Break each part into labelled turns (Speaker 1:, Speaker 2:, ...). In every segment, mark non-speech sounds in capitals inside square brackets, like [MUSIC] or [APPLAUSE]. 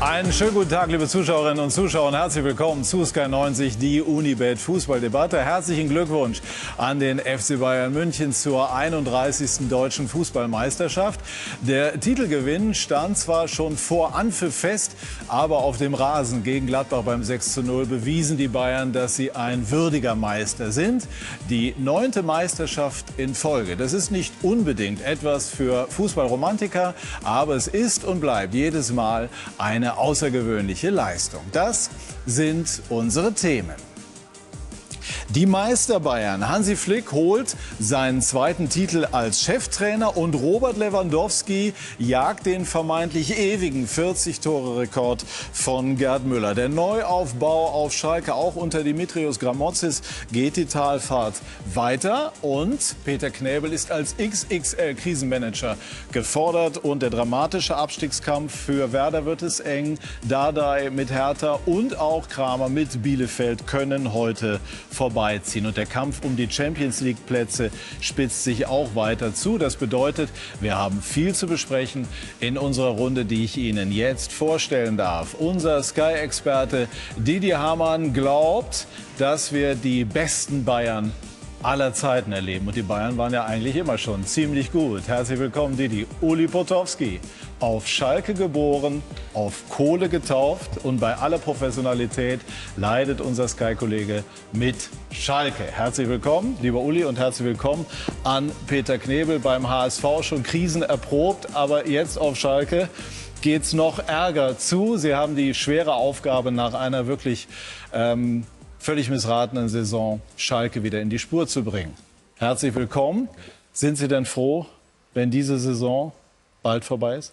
Speaker 1: Einen schönen guten Tag, liebe Zuschauerinnen und Zuschauer, und herzlich willkommen zu Sky 90, die Unibet Fußballdebatte. Herzlichen Glückwunsch an den FC Bayern München zur 31. deutschen Fußballmeisterschaft. Der Titelgewinn stand zwar schon vor Anpfiff fest, aber auf dem Rasen gegen Gladbach beim 6 zu 0 bewiesen die Bayern, dass sie ein würdiger Meister sind. Die neunte Meisterschaft in Folge. Das ist nicht unbedingt etwas für Fußballromantiker, aber es ist und bleibt jedes Mal eine außergewöhnliche Leistung. Das sind unsere Themen. Die Meister Bayern. Hansi Flick holt seinen zweiten Titel als Cheftrainer und Robert Lewandowski jagt den vermeintlich ewigen 40-Tore-Rekord von Gerd Müller. Der Neuaufbau auf Schalke, auch unter Dimitrios Gramotzis, geht die Talfahrt weiter und Peter Knäbel ist als XXL-Krisenmanager gefordert und der dramatische Abstiegskampf für Werder wird es eng. Dardai mit Hertha und auch Kramer mit Bielefeld können heute vorbei vorbeiziehen. Und der Kampf um die Champions League Plätze spitzt sich auch weiter zu. Das bedeutet, wir haben viel zu besprechen in unserer Runde, die ich Ihnen jetzt vorstellen darf. Unser Sky-Experte Didier Hamann glaubt, dass wir die besten Bayern aller Zeiten erleben. Und die Bayern waren ja eigentlich immer schon ziemlich gut. Herzlich willkommen, Didi. Uli Potowski auf Schalke geboren, auf Kohle getauft und bei aller Professionalität leidet unser Sky-Kollege mit Schalke. Herzlich willkommen, lieber Uli, und herzlich willkommen an Peter Knebel beim HSV. Schon Krisen erprobt, aber jetzt auf Schalke geht es noch ärger zu. Sie haben die schwere Aufgabe nach einer wirklich ähm, völlig missratenen Saison Schalke wieder in die Spur zu bringen. Herzlich willkommen. Sind Sie denn froh, wenn diese Saison bald vorbei ist?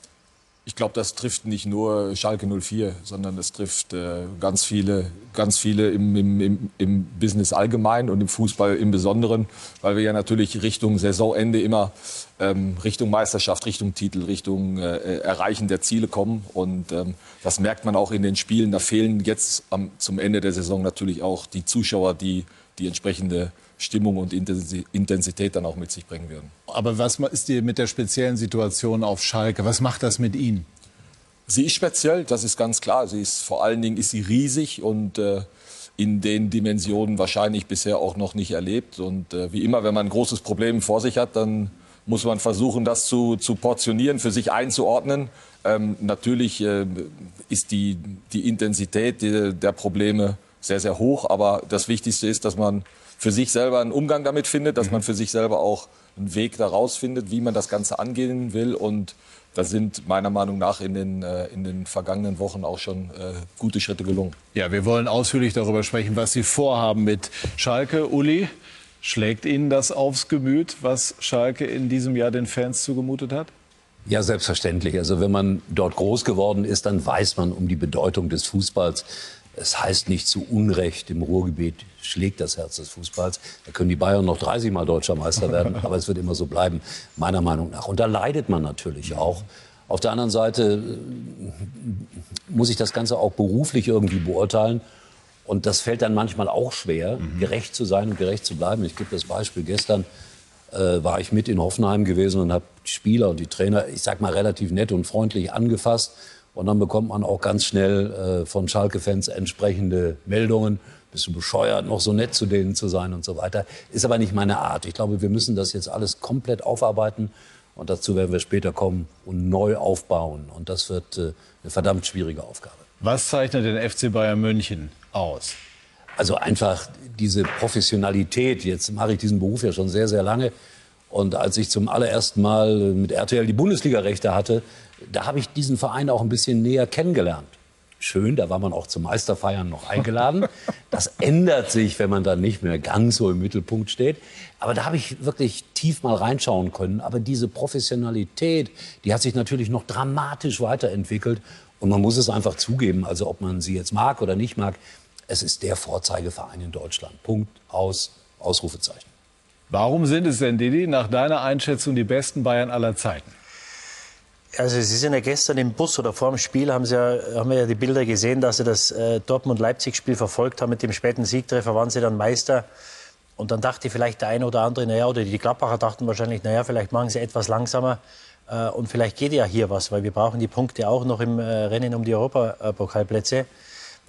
Speaker 2: ich glaube, das trifft nicht nur Schalke 04, sondern es trifft äh, ganz viele, ganz viele im, im, im, im, Business allgemein und im Fußball im Besonderen, weil wir ja natürlich Richtung Saisonende immer ähm, Richtung Meisterschaft, Richtung Titel, Richtung äh, Erreichen der Ziele kommen. Und ähm, das merkt man auch in den Spielen. Da fehlen jetzt am, zum Ende der Saison natürlich auch die Zuschauer, die die entsprechende Stimmung und Intensität dann auch mit sich bringen würden.
Speaker 1: Aber was ist dir mit der speziellen Situation auf Schalke? Was macht das mit Ihnen?
Speaker 2: Sie ist speziell, das ist ganz klar. Sie ist vor allen Dingen ist sie riesig und äh, in den Dimensionen wahrscheinlich bisher auch noch nicht erlebt. Und äh, wie immer, wenn man ein großes Problem vor sich hat, dann muss man versuchen, das zu, zu portionieren, für sich einzuordnen. Ähm, natürlich äh, ist die, die Intensität der, der Probleme sehr, sehr hoch. Aber das Wichtigste ist, dass man für sich selber einen Umgang damit findet, dass man für sich selber auch einen Weg daraus findet, wie man das Ganze angehen will. Und da sind meiner Meinung nach in den, äh, in den vergangenen Wochen auch schon äh, gute Schritte gelungen.
Speaker 1: Ja, wir wollen ausführlich darüber sprechen, was Sie vorhaben mit Schalke. Uli, schlägt Ihnen das aufs Gemüt, was Schalke in diesem Jahr den Fans zugemutet hat?
Speaker 3: Ja, selbstverständlich. Also wenn man dort groß geworden ist, dann weiß man um die Bedeutung des Fußballs. Es heißt nicht zu Unrecht, im Ruhrgebiet schlägt das Herz des Fußballs. Da können die Bayern noch 30 Mal deutscher Meister werden, [LAUGHS] aber es wird immer so bleiben, meiner Meinung nach. Und da leidet man natürlich auch. Auf der anderen Seite äh, muss ich das Ganze auch beruflich irgendwie beurteilen. Und das fällt dann manchmal auch schwer, mhm. gerecht zu sein und gerecht zu bleiben. Ich gebe das Beispiel. Gestern äh, war ich mit in Hoffenheim gewesen und habe die Spieler und die Trainer, ich sag mal, relativ nett und freundlich angefasst und dann bekommt man auch ganz schnell äh, von Schalke-Fans entsprechende Meldungen. Bist du bescheuert, noch so nett zu denen zu sein und so weiter. Ist aber nicht meine Art. Ich glaube, wir müssen das jetzt alles komplett aufarbeiten. Und dazu werden wir später kommen und neu aufbauen. Und das wird äh, eine verdammt schwierige Aufgabe.
Speaker 1: Was zeichnet den FC Bayern München aus?
Speaker 3: Also einfach diese Professionalität. Jetzt mache ich diesen Beruf ja schon sehr, sehr lange. Und als ich zum allerersten Mal mit RTL die Bundesliga-Rechte hatte, da habe ich diesen Verein auch ein bisschen näher kennengelernt. Schön, da war man auch zum Meisterfeiern noch eingeladen. [LAUGHS] Das ändert sich, wenn man dann nicht mehr ganz so im Mittelpunkt steht. Aber da habe ich wirklich tief mal reinschauen können. Aber diese Professionalität, die hat sich natürlich noch dramatisch weiterentwickelt. Und man muss es einfach zugeben, also ob man sie jetzt mag oder nicht mag, es ist der Vorzeigeverein in Deutschland. Punkt, aus, Ausrufezeichen.
Speaker 1: Warum sind es denn, Didi, nach deiner Einschätzung die besten Bayern aller Zeiten?
Speaker 4: Also Sie sind ja gestern im Bus oder vor dem Spiel haben, Sie ja, haben wir ja die Bilder gesehen, dass Sie das äh, Dortmund-Leipzig-Spiel verfolgt haben. Mit dem späten Siegtreffer waren Sie dann Meister. Und dann dachte vielleicht der eine oder andere, naja, oder die Gladbacher dachten wahrscheinlich, naja, vielleicht machen Sie etwas langsamer. Äh, und vielleicht geht ja hier was, weil wir brauchen die Punkte auch noch im äh, Rennen um die Europapokalplätze.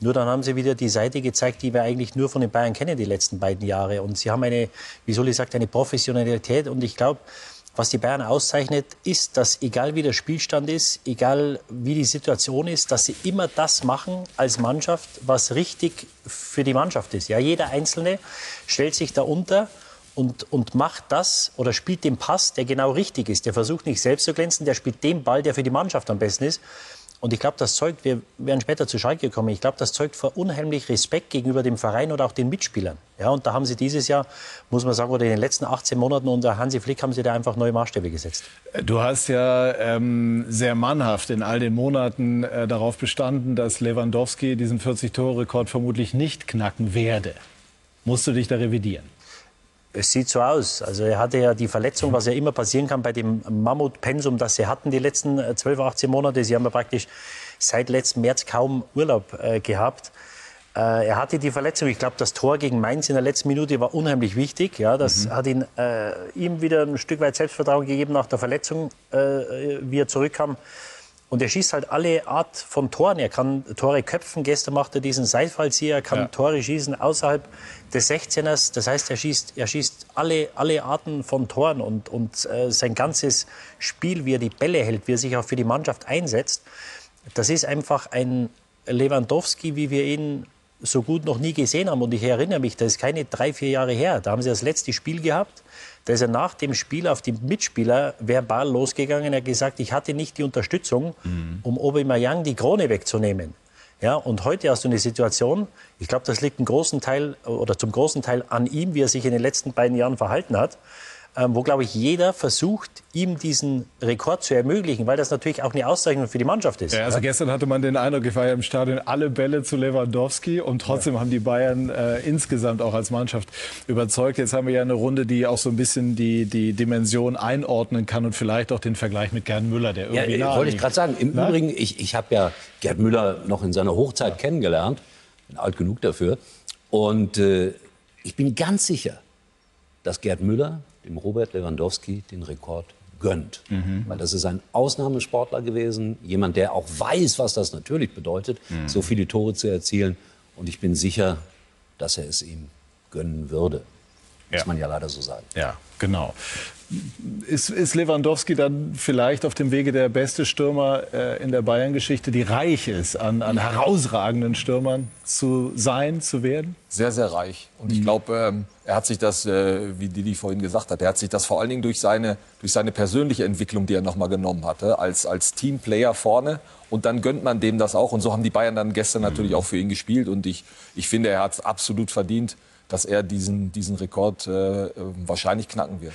Speaker 4: Nur dann haben sie wieder die Seite gezeigt, die wir eigentlich nur von den Bayern kennen die letzten beiden Jahre. Und sie haben eine, wie soll ich sagen, eine Professionalität. Und ich glaube, was die Bayern auszeichnet, ist, dass egal wie der Spielstand ist, egal wie die Situation ist, dass sie immer das machen als Mannschaft, was richtig für die Mannschaft ist. Ja, jeder Einzelne stellt sich da unter und, und macht das oder spielt den Pass, der genau richtig ist. Der versucht nicht selbst zu glänzen, der spielt den Ball, der für die Mannschaft am besten ist. Und ich glaube, das zeugt, wir werden später zu Schalke kommen, ich glaube, das zeugt vor unheimlich Respekt gegenüber dem Verein oder auch den Mitspielern. Ja, und da haben sie dieses Jahr, muss man sagen, oder in den letzten 18 Monaten unter Hansi Flick haben sie da einfach neue Maßstäbe gesetzt.
Speaker 1: Du hast ja ähm, sehr mannhaft in all den Monaten äh, darauf bestanden, dass Lewandowski diesen 40-Tore-Rekord vermutlich nicht knacken werde. Musst du dich da revidieren?
Speaker 4: Es sieht so aus. Also er hatte ja die Verletzung, was ja immer passieren kann bei dem Mammutpensum, das sie hatten die letzten 12, äh, 18 Monate. Sie haben ja praktisch seit letztem März kaum Urlaub äh, gehabt. Äh, er hatte die Verletzung. Ich glaube, das Tor gegen Mainz in der letzten Minute war unheimlich wichtig. Ja, das mhm. hat ihn, äh, ihm wieder ein Stück weit Selbstvertrauen gegeben nach der Verletzung, äh, wie er zurückkam. Und er schießt halt alle Art von Toren. Er kann Tore köpfen. Gestern macht er diesen Seitfallzieher. Er kann ja. Tore schießen außerhalb des 16ers. Das heißt, er schießt, er schießt alle, alle Arten von Toren. Und, und äh, sein ganzes Spiel, wie er die Bälle hält, wie er sich auch für die Mannschaft einsetzt, das ist einfach ein Lewandowski, wie wir ihn so gut noch nie gesehen haben. Und ich erinnere mich, das ist keine drei, vier Jahre her. Da haben sie das letzte Spiel gehabt. Da ist er nach dem Spiel auf die Mitspieler verbal losgegangen. Er hat gesagt, ich hatte nicht die Unterstützung, mhm. um Aubameyang die Krone wegzunehmen. Ja, und heute hast du eine Situation, ich glaube, das liegt einen großen Teil oder zum großen Teil an ihm, wie er sich in den letzten beiden Jahren verhalten hat. Ähm, wo, glaube ich, jeder versucht, ihm diesen Rekord zu ermöglichen, weil das natürlich auch eine Auszeichnung für die Mannschaft ist.
Speaker 1: Ja, also ja. gestern hatte man den Eindruck, ich war ja im Stadion, alle Bälle zu Lewandowski und trotzdem ja. haben die Bayern äh, insgesamt auch als Mannschaft überzeugt. Jetzt haben wir ja eine Runde, die auch so ein bisschen die, die Dimension einordnen kann und vielleicht auch den Vergleich mit Gerd Müller, der irgendwie
Speaker 3: ja, Wollte ich gerade sagen. Im Na? Übrigen, ich, ich habe ja Gerd Müller noch in seiner Hochzeit kennengelernt, bin alt genug dafür und äh, ich bin ganz sicher, dass Gerd Müller dem Robert Lewandowski den Rekord gönnt. Mhm. Weil das ist ein Ausnahmesportler gewesen, jemand, der auch weiß, was das natürlich bedeutet, mhm. so viele Tore zu erzielen. Und ich bin sicher, dass er es ihm gönnen würde. Muss man ja leider so sagen.
Speaker 1: Ja, genau. Ist, ist Lewandowski dann vielleicht auf dem Wege der beste Stürmer äh, in der Bayern-Geschichte, die reich ist an, an herausragenden Stürmern zu sein, zu werden?
Speaker 2: Sehr, sehr reich. Und ich mhm. glaube, ähm, er hat sich das, äh, wie Didi vorhin gesagt hat, er hat sich das vor allen Dingen durch seine, durch seine persönliche Entwicklung, die er nochmal genommen hatte, als, als Teamplayer vorne. Und dann gönnt man dem das auch. Und so haben die Bayern dann gestern natürlich auch für ihn gespielt. Und ich, ich finde, er hat es absolut verdient dass er diesen, diesen Rekord äh, wahrscheinlich knacken wird.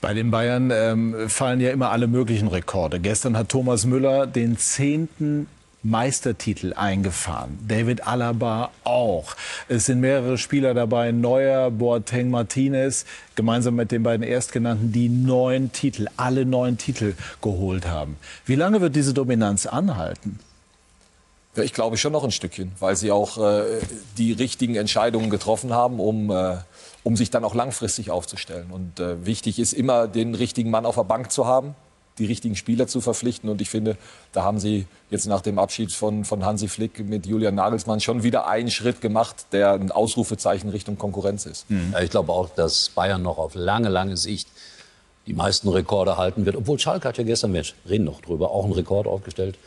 Speaker 1: Bei den Bayern ähm, fallen ja immer alle möglichen Rekorde. Gestern hat Thomas Müller den zehnten Meistertitel eingefahren. David Alaba auch. Es sind mehrere Spieler dabei, Neuer, Boateng, Martinez, gemeinsam mit den beiden Erstgenannten, die neun Titel, alle neun Titel geholt haben. Wie lange wird diese Dominanz anhalten?
Speaker 2: Ja, ich glaube schon noch ein Stückchen, weil sie auch äh, die richtigen Entscheidungen getroffen haben, um, äh, um sich dann auch langfristig aufzustellen. Und äh, wichtig ist immer, den richtigen Mann auf der Bank zu haben, die richtigen Spieler zu verpflichten. Und ich finde, da haben sie jetzt nach dem Abschied von, von Hansi Flick mit Julian Nagelsmann schon wieder einen Schritt gemacht, der ein Ausrufezeichen Richtung Konkurrenz ist.
Speaker 3: Mhm. Ja, ich glaube auch, dass Bayern noch auf lange, lange Sicht die meisten Rekorde halten wird. Obwohl Schalke hat ja gestern, wir reden noch drüber, auch einen Rekord aufgestellt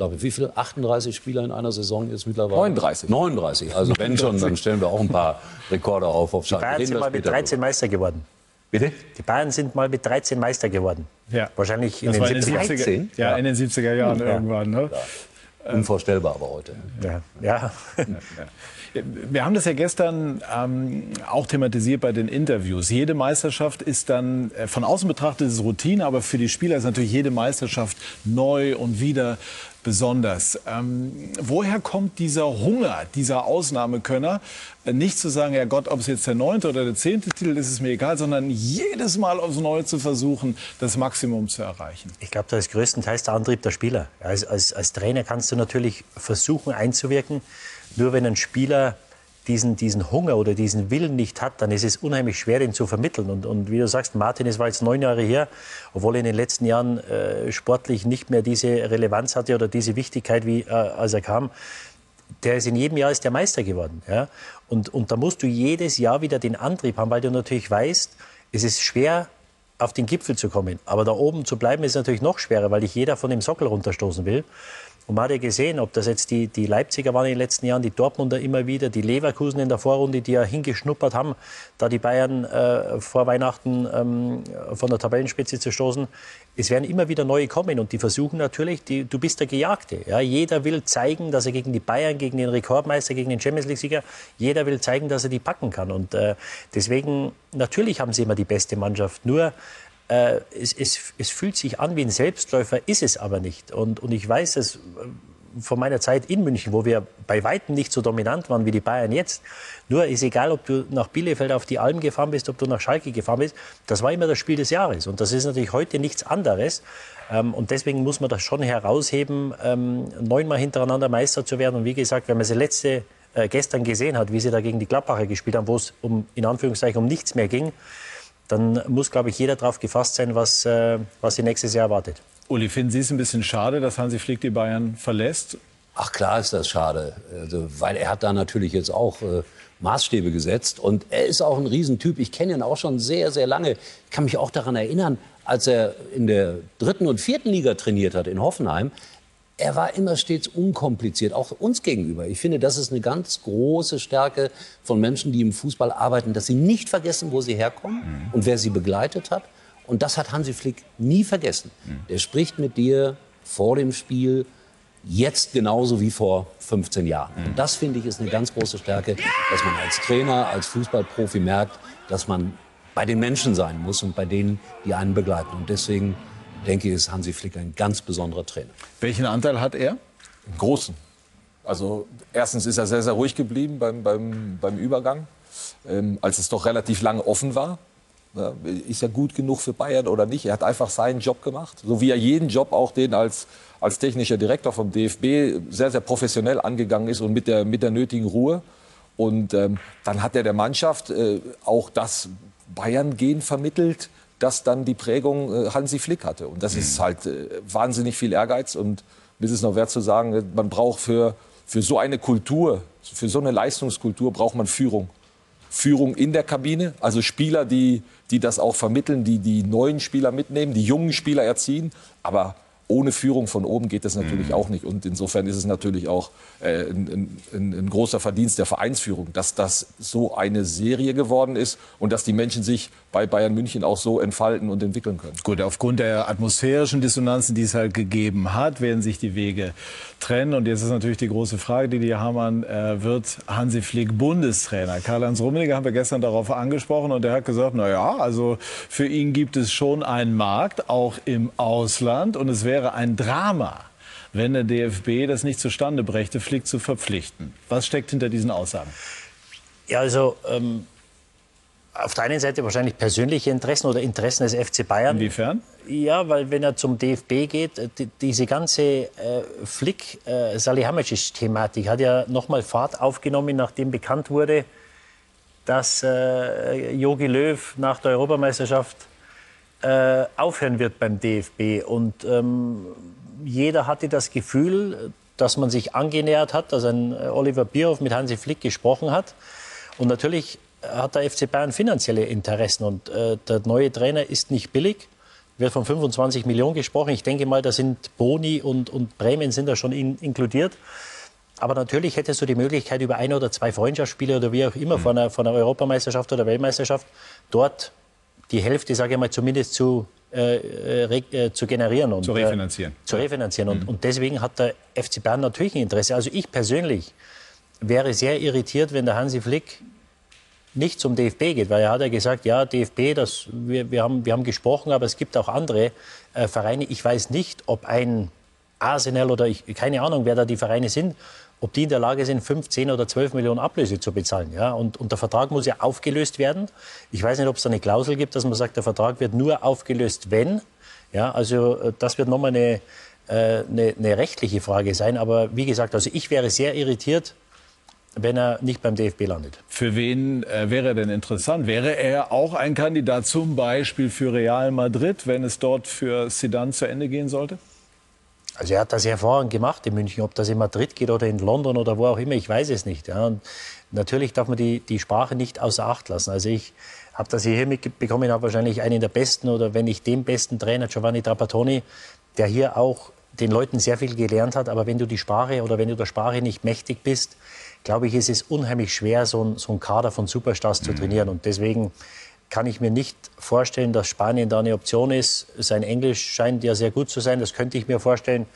Speaker 3: glaube, wie viele? 38 Spieler in einer Saison jetzt mittlerweile?
Speaker 2: 39.
Speaker 3: 39. Also wenn schon, dann stellen wir auch ein paar Rekorde auf auf
Speaker 4: Schalke. Die Bayern sind mal mit 13 drüber. Meister geworden.
Speaker 3: Bitte?
Speaker 4: Die Bayern sind mal mit 13 Meister geworden.
Speaker 1: Ja.
Speaker 4: Wahrscheinlich in den,
Speaker 1: in den 70er, 70er ja, ja, in den 70er Jahren ja. irgendwann. Ne?
Speaker 3: Ja. Unvorstellbar aber heute.
Speaker 4: Ja. ja.
Speaker 1: Wir haben das ja gestern ähm, auch thematisiert bei den Interviews. Jede Meisterschaft ist dann äh, von außen betrachtet ist Routine, aber für die Spieler ist natürlich jede Meisterschaft neu und wieder besonders. Ähm, woher kommt dieser Hunger, dieser Ausnahmekönner? Äh, nicht zu sagen, ja Gott, ob es jetzt der neunte oder der zehnte Titel ist, ist mir egal, sondern jedes Mal aufs Neue zu versuchen, das Maximum zu erreichen.
Speaker 4: Ich glaube, das ist größtenteils der Antrieb der Spieler. Als, als, als Trainer kannst du natürlich versuchen einzuwirken, nur wenn ein Spieler diesen, diesen Hunger oder diesen Willen nicht hat, dann ist es unheimlich schwer, den zu vermitteln. Und, und wie du sagst, Martin, es war jetzt neun Jahre her, obwohl er in den letzten Jahren äh, sportlich nicht mehr diese Relevanz hatte oder diese Wichtigkeit, wie äh, als er kam. Der ist in jedem Jahr ist der Meister geworden. Ja? Und, und da musst du jedes Jahr wieder den Antrieb haben, weil du natürlich weißt, es ist schwer, auf den Gipfel zu kommen. Aber da oben zu bleiben ist natürlich noch schwerer, weil dich jeder von dem Sockel runterstoßen will. Und man hat ja gesehen, ob das jetzt die, die Leipziger waren in den letzten Jahren, die Dortmunder immer wieder, die Leverkusen in der Vorrunde, die ja hingeschnuppert haben, da die Bayern äh, vor Weihnachten ähm, von der Tabellenspitze zu stoßen. Es werden immer wieder neue kommen und die versuchen natürlich, die, du bist der Gejagte. Ja? Jeder will zeigen, dass er gegen die Bayern, gegen den Rekordmeister, gegen den Champions League-Sieger, jeder will zeigen, dass er die packen kann. Und äh, deswegen, natürlich haben sie immer die beste Mannschaft. Nur äh, es, es, es, fühlt sich an wie ein Selbstläufer, ist es aber nicht. Und, und ich weiß es äh, von meiner Zeit in München, wo wir bei Weitem nicht so dominant waren wie die Bayern jetzt. Nur ist egal, ob du nach Bielefeld auf die Alm gefahren bist, ob du nach Schalke gefahren bist, das war immer das Spiel des Jahres. Und das ist natürlich heute nichts anderes. Ähm, und deswegen muss man das schon herausheben, ähm, neunmal hintereinander Meister zu werden. Und wie gesagt, wenn man sie letzte äh, gestern gesehen hat, wie sie da gegen die Gladbacher gespielt haben, wo es um, in Anführungszeichen um nichts mehr ging, dann muss, glaube ich, jeder darauf gefasst sein, was, äh, was sie nächstes Jahr erwartet.
Speaker 1: Uli, finden Sie es ein bisschen schade, dass Hansi Flick die Bayern verlässt?
Speaker 3: Ach klar ist das schade, also, weil er hat da natürlich jetzt auch äh, Maßstäbe gesetzt und er ist auch ein Riesentyp. Ich kenne ihn auch schon sehr, sehr lange. Ich kann mich auch daran erinnern, als er in der dritten und vierten Liga trainiert hat in Hoffenheim er war immer stets unkompliziert, auch uns gegenüber. Ich finde, das ist eine ganz große Stärke von Menschen, die im Fußball arbeiten, dass sie nicht vergessen, wo sie herkommen mhm. und wer sie begleitet hat. Und das hat Hansi Flick nie vergessen. Mhm. Der spricht mit dir vor dem Spiel, jetzt genauso wie vor 15 Jahren. Mhm. Und das finde ich ist eine ganz große Stärke, dass man als Trainer, als Fußballprofi merkt, dass man bei den Menschen sein muss und bei denen, die einen begleiten. Und deswegen denke ich, ist Hansi Flick ein ganz besonderer Trainer.
Speaker 1: Welchen Anteil hat er?
Speaker 2: Einen großen. Also erstens ist er sehr, sehr ruhig geblieben beim, beim, beim Übergang, ähm, als es doch relativ lange offen war. Ja, ist er gut genug für Bayern oder nicht? Er hat einfach seinen Job gemacht, so wie er jeden Job auch den als, als technischer Direktor vom DFB sehr, sehr professionell angegangen ist und mit der, mit der nötigen Ruhe. Und ähm, dann hat er der Mannschaft äh, auch das Bayern-Gen vermittelt, das dann die Prägung äh, Hansi Flick hatte. Und das mhm. ist halt äh, wahnsinnig viel Ehrgeiz. Und mir ist es noch wert zu sagen, äh, man braucht für, für so eine Kultur, für so eine Leistungskultur braucht man Führung. Führung in der Kabine, also Spieler, die, die das auch vermitteln, die die neuen Spieler mitnehmen, die jungen Spieler erziehen. Aber ohne Führung von oben geht das natürlich mhm. auch nicht. Und insofern ist es natürlich auch äh, ein, ein, ein, großer Verdienst der Vereinsführung, dass das so eine Serie geworden ist und dass die Menschen sich bei Bayern München auch so entfalten und entwickeln können.
Speaker 1: Gut, aufgrund der atmosphärischen Dissonanzen, die es halt gegeben hat, werden sich die Wege trennen. Und jetzt ist natürlich die große Frage, die die Hamann äh, wird Hansi Flick Bundestrainer. Karl-Heinz Rummenigge haben wir gestern darauf angesprochen und er hat gesagt, na ja, also für ihn gibt es schon einen Markt, auch im Ausland und es wäre ein Drama, wenn der DFB das nicht zustande brächte, Flick zu verpflichten. Was steckt hinter diesen Aussagen?
Speaker 4: Ja, also ähm, auf der einen Seite wahrscheinlich persönliche Interessen oder Interessen des FC Bayern.
Speaker 1: Inwiefern?
Speaker 4: Ja, weil wenn er zum DFB geht, äh, die, diese ganze äh, Flick äh, hat ja nochmal Fahrt aufgenommen, nachdem bekannt wurde, dass äh, Jogi Löw nach der Europameisterschaft äh, aufhören wird beim DFB. Und ähm, jeder hatte das Gefühl, dass man sich angenähert hat, dass ein äh, Oliver Bierhoff mit Hansi Flick gesprochen hat. Und natürlich hat der FC Bayern finanzielle Interessen und äh, der neue Trainer ist nicht billig. Wird von 25 Millionen gesprochen. Ich denke mal, da sind Boni und, und Prämien sind da schon in, inkludiert. Aber natürlich hättest du die Möglichkeit, über ein oder zwei Freundschaftsspiele oder wie auch immer mhm. von, einer, von einer Europameisterschaft oder Weltmeisterschaft dort die Hälfte, sage ich mal, zumindest zu, äh, äh, äh zu generieren. Und,
Speaker 1: zu refinanzieren.
Speaker 4: Äh, zu refinanzieren. Und, mhm. und deswegen hat der FC Bayern natürlich ein Interesse. Also ich persönlich wäre sehr irritiert, wenn der Hansi Flick nicht zum DFB geht, weil er hat ja gesagt, ja, DFB, das, wir, wir, haben, wir haben gesprochen, aber es gibt auch andere äh, Vereine. Ich weiß nicht, ob ein Arsenal oder ich, keine Ahnung, wer da die Vereine sind, ob die in der Lage sind, 5, 10 oder 12 Millionen Ablöse zu bezahlen. Ja? Und, und der Vertrag muss ja aufgelöst werden. Ich weiß nicht, ob es da eine Klausel gibt, dass man sagt, der Vertrag wird nur aufgelöst, wenn. Ja, also äh, das wird nochmal eine, äh, eine, eine rechtliche Frage sein. Aber wie gesagt, also ich wäre sehr irritiert, wenn er nicht beim DFB landet.
Speaker 1: Für wen äh, wäre er denn interessant? Wäre er auch ein Kandidat zum Beispiel für Real Madrid, wenn es dort für Zidane zu Ende gehen sollte?
Speaker 4: Also er hat das hervorragend gemacht in München. Ob das in Madrid geht oder in London oder wo auch immer, ich weiß es nicht. Ja. Und natürlich darf man die, die Sprache nicht außer Acht lassen. Also ich habe das hier mitbekommen, habe wahrscheinlich einen der besten oder wenn nicht den besten Trainer, Giovanni Trapattoni, der hier auch den Leuten sehr viel gelernt hat. Aber wenn du die Sprache oder wenn du der Sprache nicht mächtig bist, glaube ich, ist es unheimlich schwer, so ein, so Kader von Superstars mhm. zu trainieren. Und deswegen kann ich mir nicht vorstellen, dass Spanien da eine Option ist. Sein Englisch scheint ja sehr gut zu sein, das könnte ich mir vorstellen.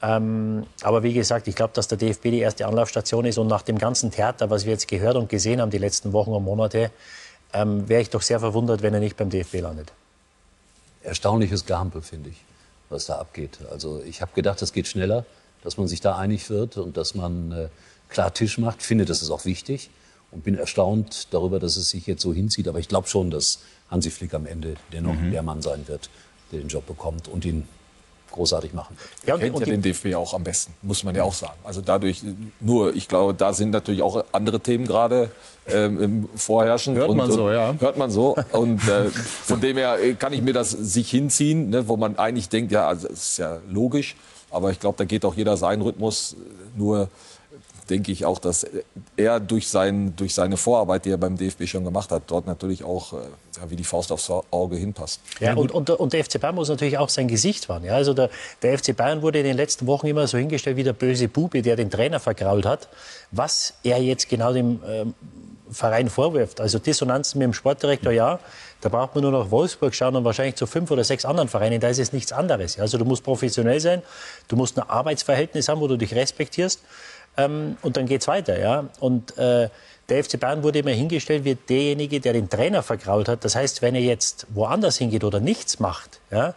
Speaker 4: Ähm, aber wie gesagt, ich glaube, dass der DFB die erste Anlaufstation ist. Und nach dem ganzen Theater, was wir jetzt gehört und gesehen haben die letzten Wochen und Monate, ähm, wäre ich doch sehr verwundert, wenn er nicht beim DFB landet.
Speaker 3: Erstaunliches Gampel, finde ich, was da abgeht. Also ich habe gedacht, das geht schneller, dass man sich da einig wird und dass man äh, klar Tisch macht. Finde, das ist auch wichtig und bin erstaunt darüber, dass es sich jetzt so hinzieht. Aber ich glaube schon, dass Hansi Flick am Ende dennoch mhm. der Mann sein wird, der den Job bekommt und ihn großartig machen.
Speaker 2: Ja, und, kennt und ja den DFB auch am besten, muss man ja auch sagen. Also dadurch, nur, ich glaube, da sind natürlich auch andere Themen gerade ähm, vorherrschend.
Speaker 1: Hört man
Speaker 2: und,
Speaker 1: so, ja.
Speaker 2: Hört man so. Und äh, von dem her äh, kann ich mir das sich hinziehen, ne, wo man eigentlich denkt, ja, also, ist ja logisch. Aber ich glaube, da geht auch jeder seinen Rhythmus. Nur denke ich auch, dass er durch, sein, durch seine Vorarbeit, die er beim DFB schon gemacht hat, dort natürlich auch äh, wie die Faust aufs Auge hinpasst.
Speaker 4: Ja, und, und, und, der FC Bayern muss natürlich auch sein Gesicht wahren. Ja? Also der, der FC Bayern wurde in den letzten Wochen immer so hingestellt wie der böse Bube, der den Trainer vergrault hat. Was er jetzt genau dem ähm, Verein vorwirft, also Dissonanzen mit dem Sportdirektor, ja, da braucht man nur nach Wolfsburg schauen und wahrscheinlich zu fünf oder sechs anderen Vereinen. Da ist es nichts anderes. Also du musst professionell sein, du musst ein Arbeitsverhältnis haben, wo du dich respektierst. Ähm, und dann geht es weiter. Ja? Und äh, der FC Bayern wurde immer hingestellt wie derjenige, der den Trainer vergrault hat. Das heißt, wenn er jetzt woanders hingeht oder nichts macht, ja,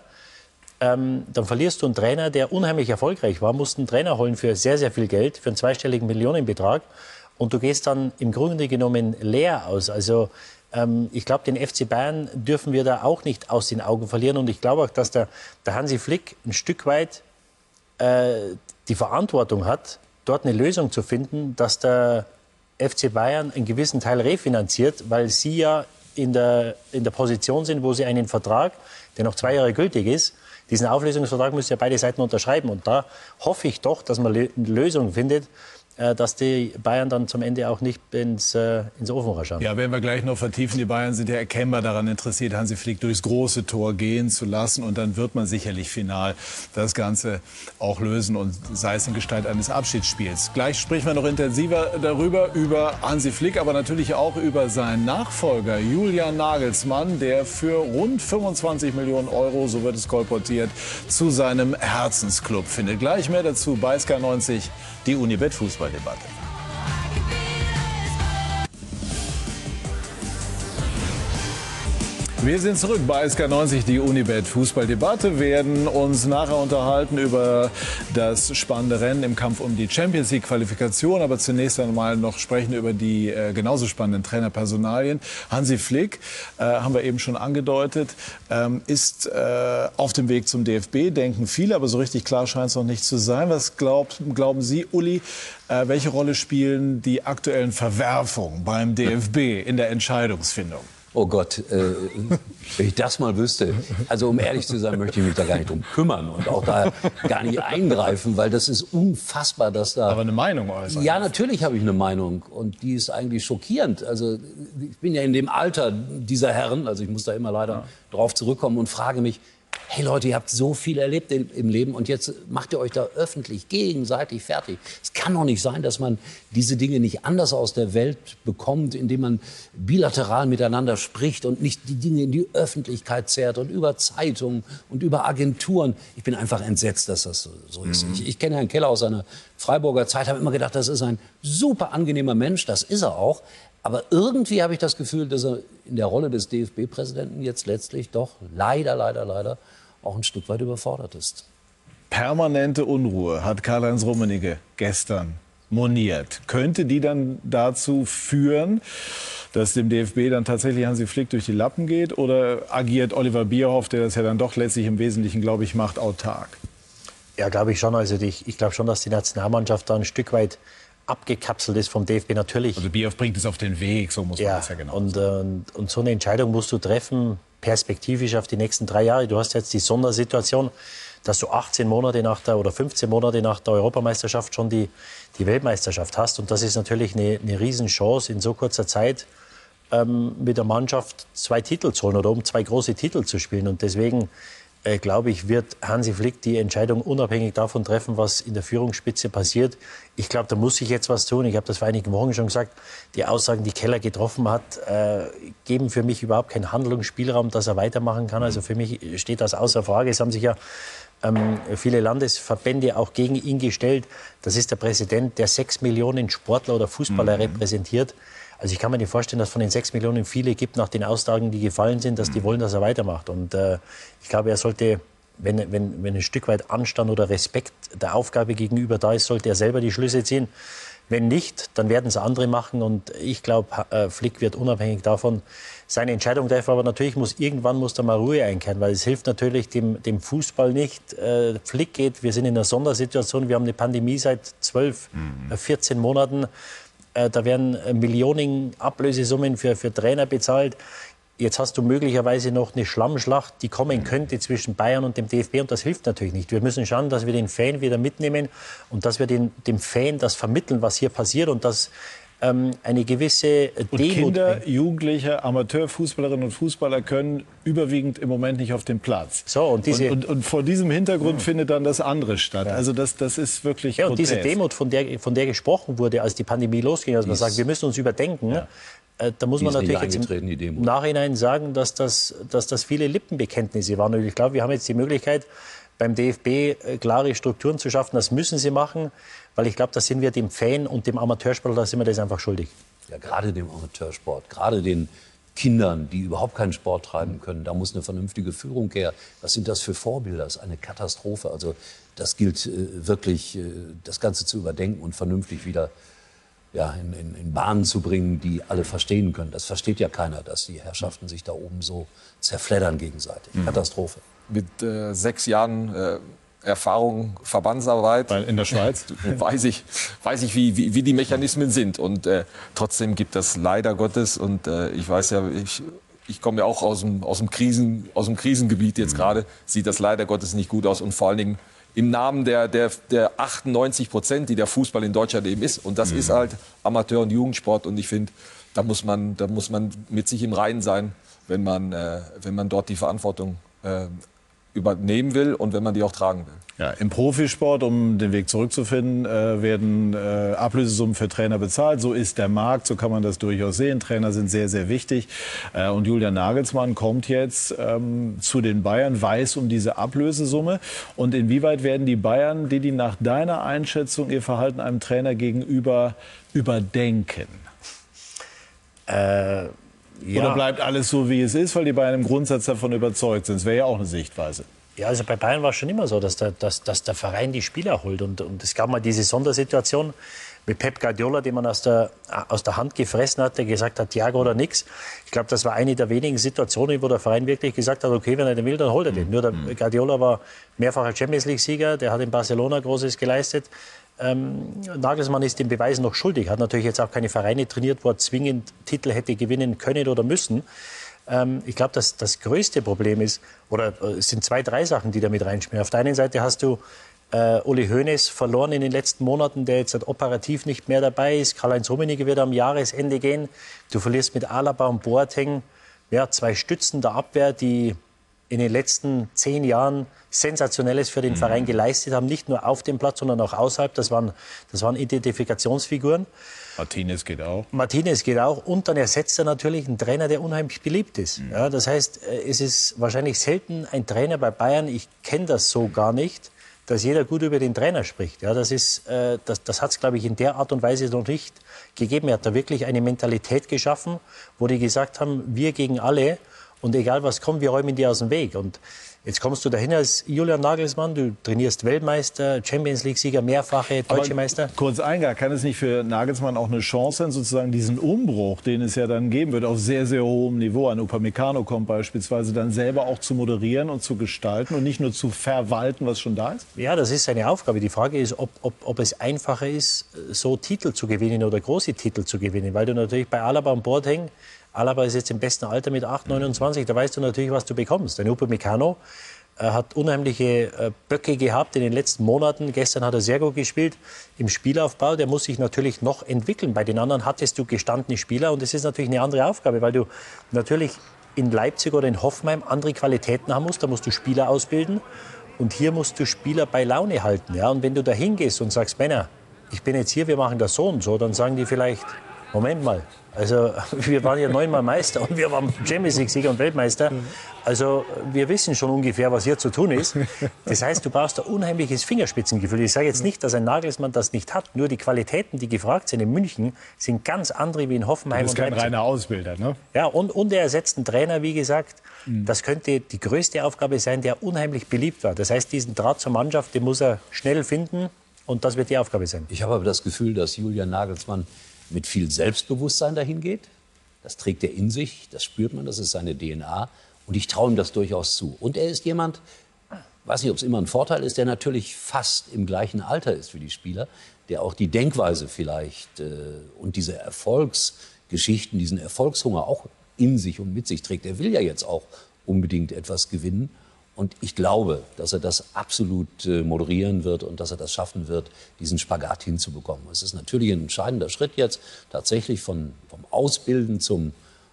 Speaker 4: ähm, dann verlierst du einen Trainer, der unheimlich erfolgreich war, musst einen Trainer holen für sehr, sehr viel Geld, für einen zweistelligen Millionenbetrag. Und du gehst dann im Grunde genommen leer aus. Also ähm, ich glaube, den FC Bayern dürfen wir da auch nicht aus den Augen verlieren. Und ich glaube auch, dass der, der Hansi Flick ein Stück weit äh, die Verantwortung hat, dort eine Lösung zu finden, dass der FC Bayern einen gewissen Teil refinanziert, weil sie ja in der, in der Position sind, wo sie einen Vertrag, der noch zwei Jahre gültig ist, diesen Auflösungsvertrag müssen ja beide Seiten unterschreiben. Und da hoffe ich doch, dass man eine Lösung findet, dass die Bayern dann zum Ende auch nicht ins, äh, ins Ofenrohr schauen.
Speaker 1: Ja, werden wir gleich noch vertiefen. Die Bayern sind ja erkennbar daran interessiert, Hansi Flick durchs große Tor gehen zu lassen. Und dann wird man sicherlich final das Ganze auch lösen und sei es in Gestalt eines Abschiedsspiels. Gleich sprechen wir noch intensiver darüber, über Hansi Flick, aber natürlich auch über seinen Nachfolger Julian Nagelsmann, der für rund 25 Millionen Euro, so wird es kolportiert, zu seinem Herzensclub findet. Gleich mehr dazu bei SK90, die Unibet Fußball. Fußballdebatte. Wir sind zurück bei SK90, die Unibet Fußballdebatte, werden uns nachher unterhalten über das spannende Rennen im Kampf um die Champions League Qualifikation, aber zunächst einmal noch sprechen über die äh, genauso spannenden Trainerpersonalien. Hansi Flick, äh, haben wir eben schon angedeutet, ähm, ist äh, auf dem Weg zum DFB, denken viele, aber so richtig klar scheint es noch nicht zu sein. Was glaubt, glauben Sie, Uli, äh, welche Rolle spielen die aktuellen Verwerfungen beim DFB in der Entscheidungsfindung?
Speaker 3: Oh Gott, äh, wenn ich das mal wüsste. Also um ehrlich zu sein, möchte ich mich da gar nicht drum kümmern und auch da gar nicht eingreifen, weil das ist unfassbar, dass da.
Speaker 1: Aber eine Meinung äußern.
Speaker 3: Ja, natürlich habe ich eine Meinung und die ist eigentlich schockierend. Also ich bin ja in dem Alter dieser Herren, also ich muss da immer leider ja. drauf zurückkommen und frage mich, hey Leute, ihr habt so viel erlebt im Leben und jetzt macht ihr euch da öffentlich gegenseitig fertig. Es kann doch nicht sein, dass man diese Dinge nicht anders aus der Welt bekommt, indem man bilateral miteinander spricht und nicht die Dinge in die Öffentlichkeit zerrt und über Zeitungen und über Agenturen. Ich bin einfach entsetzt, dass das so, ist. Mhm. Ich, ich kenne Herrn Keller aus seiner Freiburger Zeit, habe immer gedacht, das ist ein super angenehmer Mensch, das ist er auch. Aber irgendwie habe ich das Gefühl, dass er in der Rolle des DFB-Präsidenten jetzt letztlich doch leider, leider, leider auch ein Stück weit überfordert ist.
Speaker 1: Permanente Unruhe hat Karl-Heinz Rummenigge gestern moniert. Könnte die dann dazu führen, dass dem DFB dann tatsächlich Hansi Flick durch die Lappen geht? Oder agiert Oliver Bierhoff, der das ja dann doch letztlich im Wesentlichen, glaube ich, macht, autark?
Speaker 4: Ja, glaube ich schon. Also ich, ich glaube schon, dass die Nationalmannschaft da ein Stück weit abgekapselt ist vom DFB natürlich.
Speaker 1: Also Bioff bringt es auf den Weg, so muss man
Speaker 4: ja,
Speaker 1: das ja genau
Speaker 4: und,
Speaker 1: sagen.
Speaker 4: und, und so eine Entscheidung musst du treffen, perspektivisch auf die nächsten drei Jahre. Du hast jetzt die Sondersituation, dass du 18 Monate nach der oder 15 Monate nach der Europameisterschaft schon die, die Weltmeisterschaft hast. Und das ist natürlich eine, eine Riesenchance in so kurzer Zeit ähm, mit der Mannschaft zwei Titel zu holen oder um zwei große Titel zu spielen. Und deswegen äh, glaube ich, wird Hansi Flick die Entscheidung unabhängig davon treffen, was in der Führungsspitze passiert. Ich glaube, da muss sich jetzt was tun. Ich habe das vor einigen Wochen schon gesagt. Die Aussagen, die Keller getroffen hat, äh, geben für mich überhaupt keinen Handlungsspielraum, dass er weitermachen kann. Also für mich steht das außer Frage. Es haben sich ja ähm, viele Landesverbände auch gegen ihn gestellt. Das ist der Präsident, der sechs Millionen Sportler oder Fußballer mhm. repräsentiert. Also ich kann mir nicht vorstellen, dass von den sechs Millionen viele gibt nach den Aussagen, die gefallen sind, dass die mhm. wollen, dass er weitermacht. Und äh, ich glaube, er sollte, wenn, wenn, wenn ein Stück weit Anstand oder Respekt der Aufgabe gegenüber da ist, sollte er selber die Schlüsse ziehen. Wenn nicht, dann werden es andere machen. Und ich glaube, äh, Flick wird unabhängig davon seine Entscheidung treffen. Aber natürlich muss irgendwann muss da mal Ruhe einkehren, weil es hilft natürlich dem, dem Fußball nicht. Äh, Flick geht, wir sind in einer Sondersituation. Wir haben eine Pandemie seit 12, mhm. 14 Monaten. Äh, da werden äh, Millionen Ablösesummen für, für Trainer bezahlt. Jetzt hast du möglicherweise noch eine Schlammschlacht, die kommen könnte zwischen Bayern und dem DFB und das hilft natürlich nicht. Wir müssen schauen, dass wir den Fan wieder mitnehmen und dass wir den, dem Fan das vermitteln, was hier passiert und dass ähm, eine gewisse
Speaker 1: Demut. Und Kinder, Jugendliche, Amateurfußballerinnen und Fußballer können überwiegend im Moment nicht auf den Platz.
Speaker 4: So, und, diese,
Speaker 1: und, und, und vor diesem Hintergrund mhm. findet dann das andere statt. Ja. Also das, das ist wirklich
Speaker 4: Ja, und diese Demut, von der, von der gesprochen wurde, als die Pandemie losging, als man sagt, wir müssen uns überdenken, ja. äh, da muss man natürlich jetzt im Nachhinein sagen, dass das, dass das viele Lippenbekenntnisse waren. Und ich glaube, wir haben jetzt die Möglichkeit, beim DFB äh, klare Strukturen zu schaffen. Das müssen sie machen weil ich glaube, da sind wir dem Fan und dem Amateursport, da sind wir das einfach schuldig.
Speaker 3: Ja, gerade dem Amateursport, gerade den Kindern, die überhaupt keinen Sport treiben können, da muss eine vernünftige Führung her. Was sind das für Vorbilder? Das ist eine Katastrophe. Also das gilt äh, wirklich, äh, das Ganze zu überdenken und vernünftig wieder ja, in, in, in, Bahnen zu bringen, die alle verstehen können. Das versteht ja keiner, dass die Herrschaften sich da oben so zerfleddern gegenseitig. Mhm. Katastrophe.
Speaker 2: Mit äh, sechs Jahren äh, Erfahrung Verbandsarbeit.
Speaker 1: Weil in der Schweiz [LAUGHS]
Speaker 2: weiß ich, weiß ich wie, wie, wie die Mechanismen sind. Und äh, trotzdem gibt das leider Gottes. Und äh, ich weiß ja, ich, ich komme ja auch aus dem, aus, dem Krisen, aus dem Krisengebiet jetzt mhm. gerade, sieht das leider Gottes nicht gut aus. Und vor allen Dingen im Namen der, der, der 98 Prozent, die der Fußball in Deutschland eben ist. Und das mhm. ist halt Amateur- und Jugendsport. Und ich finde, da muss man, da muss man mit sich im Reinen sein, wenn man, äh, wenn man dort die Verantwortung äh, übernehmen will und wenn man die auch tragen will.
Speaker 1: Ja, Im Profisport, um den Weg zurückzufinden, äh, werden äh, Ablösesummen für Trainer bezahlt. So ist der Markt, so kann man das durchaus sehen. Trainer sind sehr, sehr wichtig. Äh, und Julian Nagelsmann kommt jetzt ähm, zu den Bayern, weiß um diese Ablösesumme. Und inwieweit werden die Bayern, die, die nach deiner Einschätzung ihr Verhalten einem Trainer gegenüber überdenken? Äh ja. Oder bleibt alles so, wie es ist, weil die Bayern im Grundsatz davon überzeugt sind? Das wäre ja auch eine Sichtweise.
Speaker 4: Ja, also bei Bayern war es schon immer so, dass der, dass, dass der Verein die Spieler holt. Und, und es gab mal diese Sondersituation mit Pep Guardiola, den man aus der, aus der Hand gefressen hat, der gesagt hat, Thiago oder nix. Ich glaube, das war eine der wenigen Situationen, wo der Verein wirklich gesagt hat, okay, wenn er den will, dann holt er den. Mhm. Nur der mhm. Guardiola war mehrfacher Champions League-Sieger, der hat in Barcelona Großes geleistet. Ähm, Nagelsmann ist den Beweis noch schuldig, hat natürlich jetzt auch keine Vereine trainiert, wo er zwingend Titel hätte gewinnen können oder müssen. Ähm, ich glaube, dass das größte Problem ist, oder äh, es sind zwei, drei Sachen, die da mit reinspielen. Auf der einen Seite hast du äh, Uli Hoeneß verloren in den letzten Monaten, der jetzt halt operativ nicht mehr dabei ist. Karl-Heinz Rummenigge wird am Jahresende gehen. Du verlierst mit Alaba und Boateng ja, zwei Stützen der Abwehr, die in den letzten zehn Jahren Sensationelles für den mhm. Verein geleistet haben, nicht nur auf dem Platz, sondern auch außerhalb. Das waren, das waren Identifikationsfiguren.
Speaker 1: Martinez geht auch.
Speaker 4: Martinez geht auch. Und dann ersetzt er natürlich einen Trainer, der unheimlich beliebt ist. Mhm. Ja, das heißt, äh, es ist wahrscheinlich selten ein Trainer bei Bayern, ich kenne das so gar nicht, dass jeder gut über den Trainer spricht. Ja, das ist, äh, das, das hat es, glaube ich, in der Art und Weise noch nicht gegeben. Er hat da wirklich eine Mentalität geschaffen, wo die gesagt haben, wir gegen alle und egal was kommt, wir räumen die aus dem Weg. Und Jetzt kommst du dahin als Julian Nagelsmann, du trainierst Weltmeister, Champions League-Sieger, mehrfache deutsche
Speaker 1: Aber
Speaker 4: Meister.
Speaker 1: Kurz eingang, kann es nicht für Nagelsmann auch eine Chance sein, sozusagen diesen Umbruch, den es ja dann geben wird, auf sehr, sehr hohem Niveau, an Upamecano kommt beispielsweise, dann selber auch zu moderieren und zu gestalten und nicht nur zu verwalten, was schon da ist?
Speaker 4: Ja, das ist seine Aufgabe. Die Frage ist, ob, ob, ob es einfacher ist, so Titel zu gewinnen oder große Titel zu gewinnen, weil du natürlich bei Alaba an Bord hängst, Alaba ist jetzt im besten Alter mit 8, 29. Da weißt du natürlich, was du bekommst. Ein Upamecano äh, hat unheimliche äh, Böcke gehabt in den letzten Monaten. Gestern hat er sehr gut gespielt im Spielaufbau. Der muss sich natürlich noch entwickeln. Bei den anderen hattest du gestandene Spieler und das ist natürlich eine andere Aufgabe, weil du natürlich in Leipzig oder in Hoffenheim andere Qualitäten haben musst. Da musst du Spieler ausbilden und hier musst du Spieler bei Laune halten. Ja? Und wenn du da hingehst und sagst, Männer, ich bin jetzt hier, wir machen das so und so, dann sagen die vielleicht, Moment mal, also [LAUGHS] wir waren ja neunmal Meister und wir waren Champions League-Sieger und Weltmeister. Also wir wissen schon ungefähr, was hier zu tun ist. Das heißt, du brauchst ein unheimliches Fingerspitzengefühl. Ich sage jetzt nicht, dass ein Nagelsmann das nicht hat. Nur die Qualitäten, die gefragt sind in München, sind ganz andere wie in Hoffenheim
Speaker 1: Das ist
Speaker 4: und
Speaker 1: kein
Speaker 4: Leipzig.
Speaker 1: reiner Ausbilder, ne?
Speaker 4: Ja, und, und er ersetzt einen Trainer, wie gesagt. Das könnte die größte Aufgabe sein, der unheimlich beliebt war. Das heißt, diesen Draht zur Mannschaft, den muss er schnell finden. Und das wird die Aufgabe sein.
Speaker 3: Ich habe aber das Gefühl, dass Julian Nagelsmann mit viel Selbstbewusstsein dahin geht. Das trägt er in sich, das spürt man, das ist seine DNA. Und ich traue ihm das durchaus zu. Und er ist jemand, weiß nicht, ob es immer ein Vorteil ist, der natürlich fast im gleichen Alter ist wie die Spieler, der auch die Denkweise vielleicht äh, und diese Erfolgsgeschichten, diesen Erfolgshunger auch in sich und mit sich trägt. Er will ja jetzt auch unbedingt etwas gewinnen. Und ich glaube, dass er das absolut äh, moderieren wird und dass er das schaffen wird, diesen Spagat hinzubekommen. Es ist natürlich ein entscheidender Schritt jetzt tatsächlich von, vom Ausbilden zum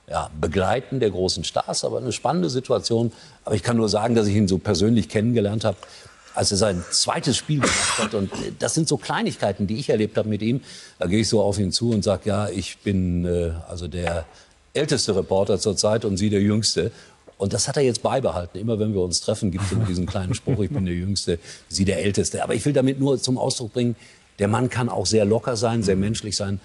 Speaker 3: ja, Begleiten der großen Stars, aber eine spannende Situation. Aber ich kann nur sagen, dass ich ihn so persönlich kennengelernt habe, als er sein zweites Spiel gemacht hat. Und äh, das sind so Kleinigkeiten, die ich erlebt habe mit ihm. Da gehe ich so auf ihn zu und sage, ja, ich bin äh, also der älteste Reporter zurzeit und Sie der Jüngste. Und das hat er jetzt beibehalten. Immer wenn wir uns treffen, gibt es immer diesen kleinen Spruch, ich bin der Jüngste, Sie der Älteste. Aber ich will damit nur zum Ausdruck bringen, der Mann kann auch sehr locker sein, sehr menschlich sein.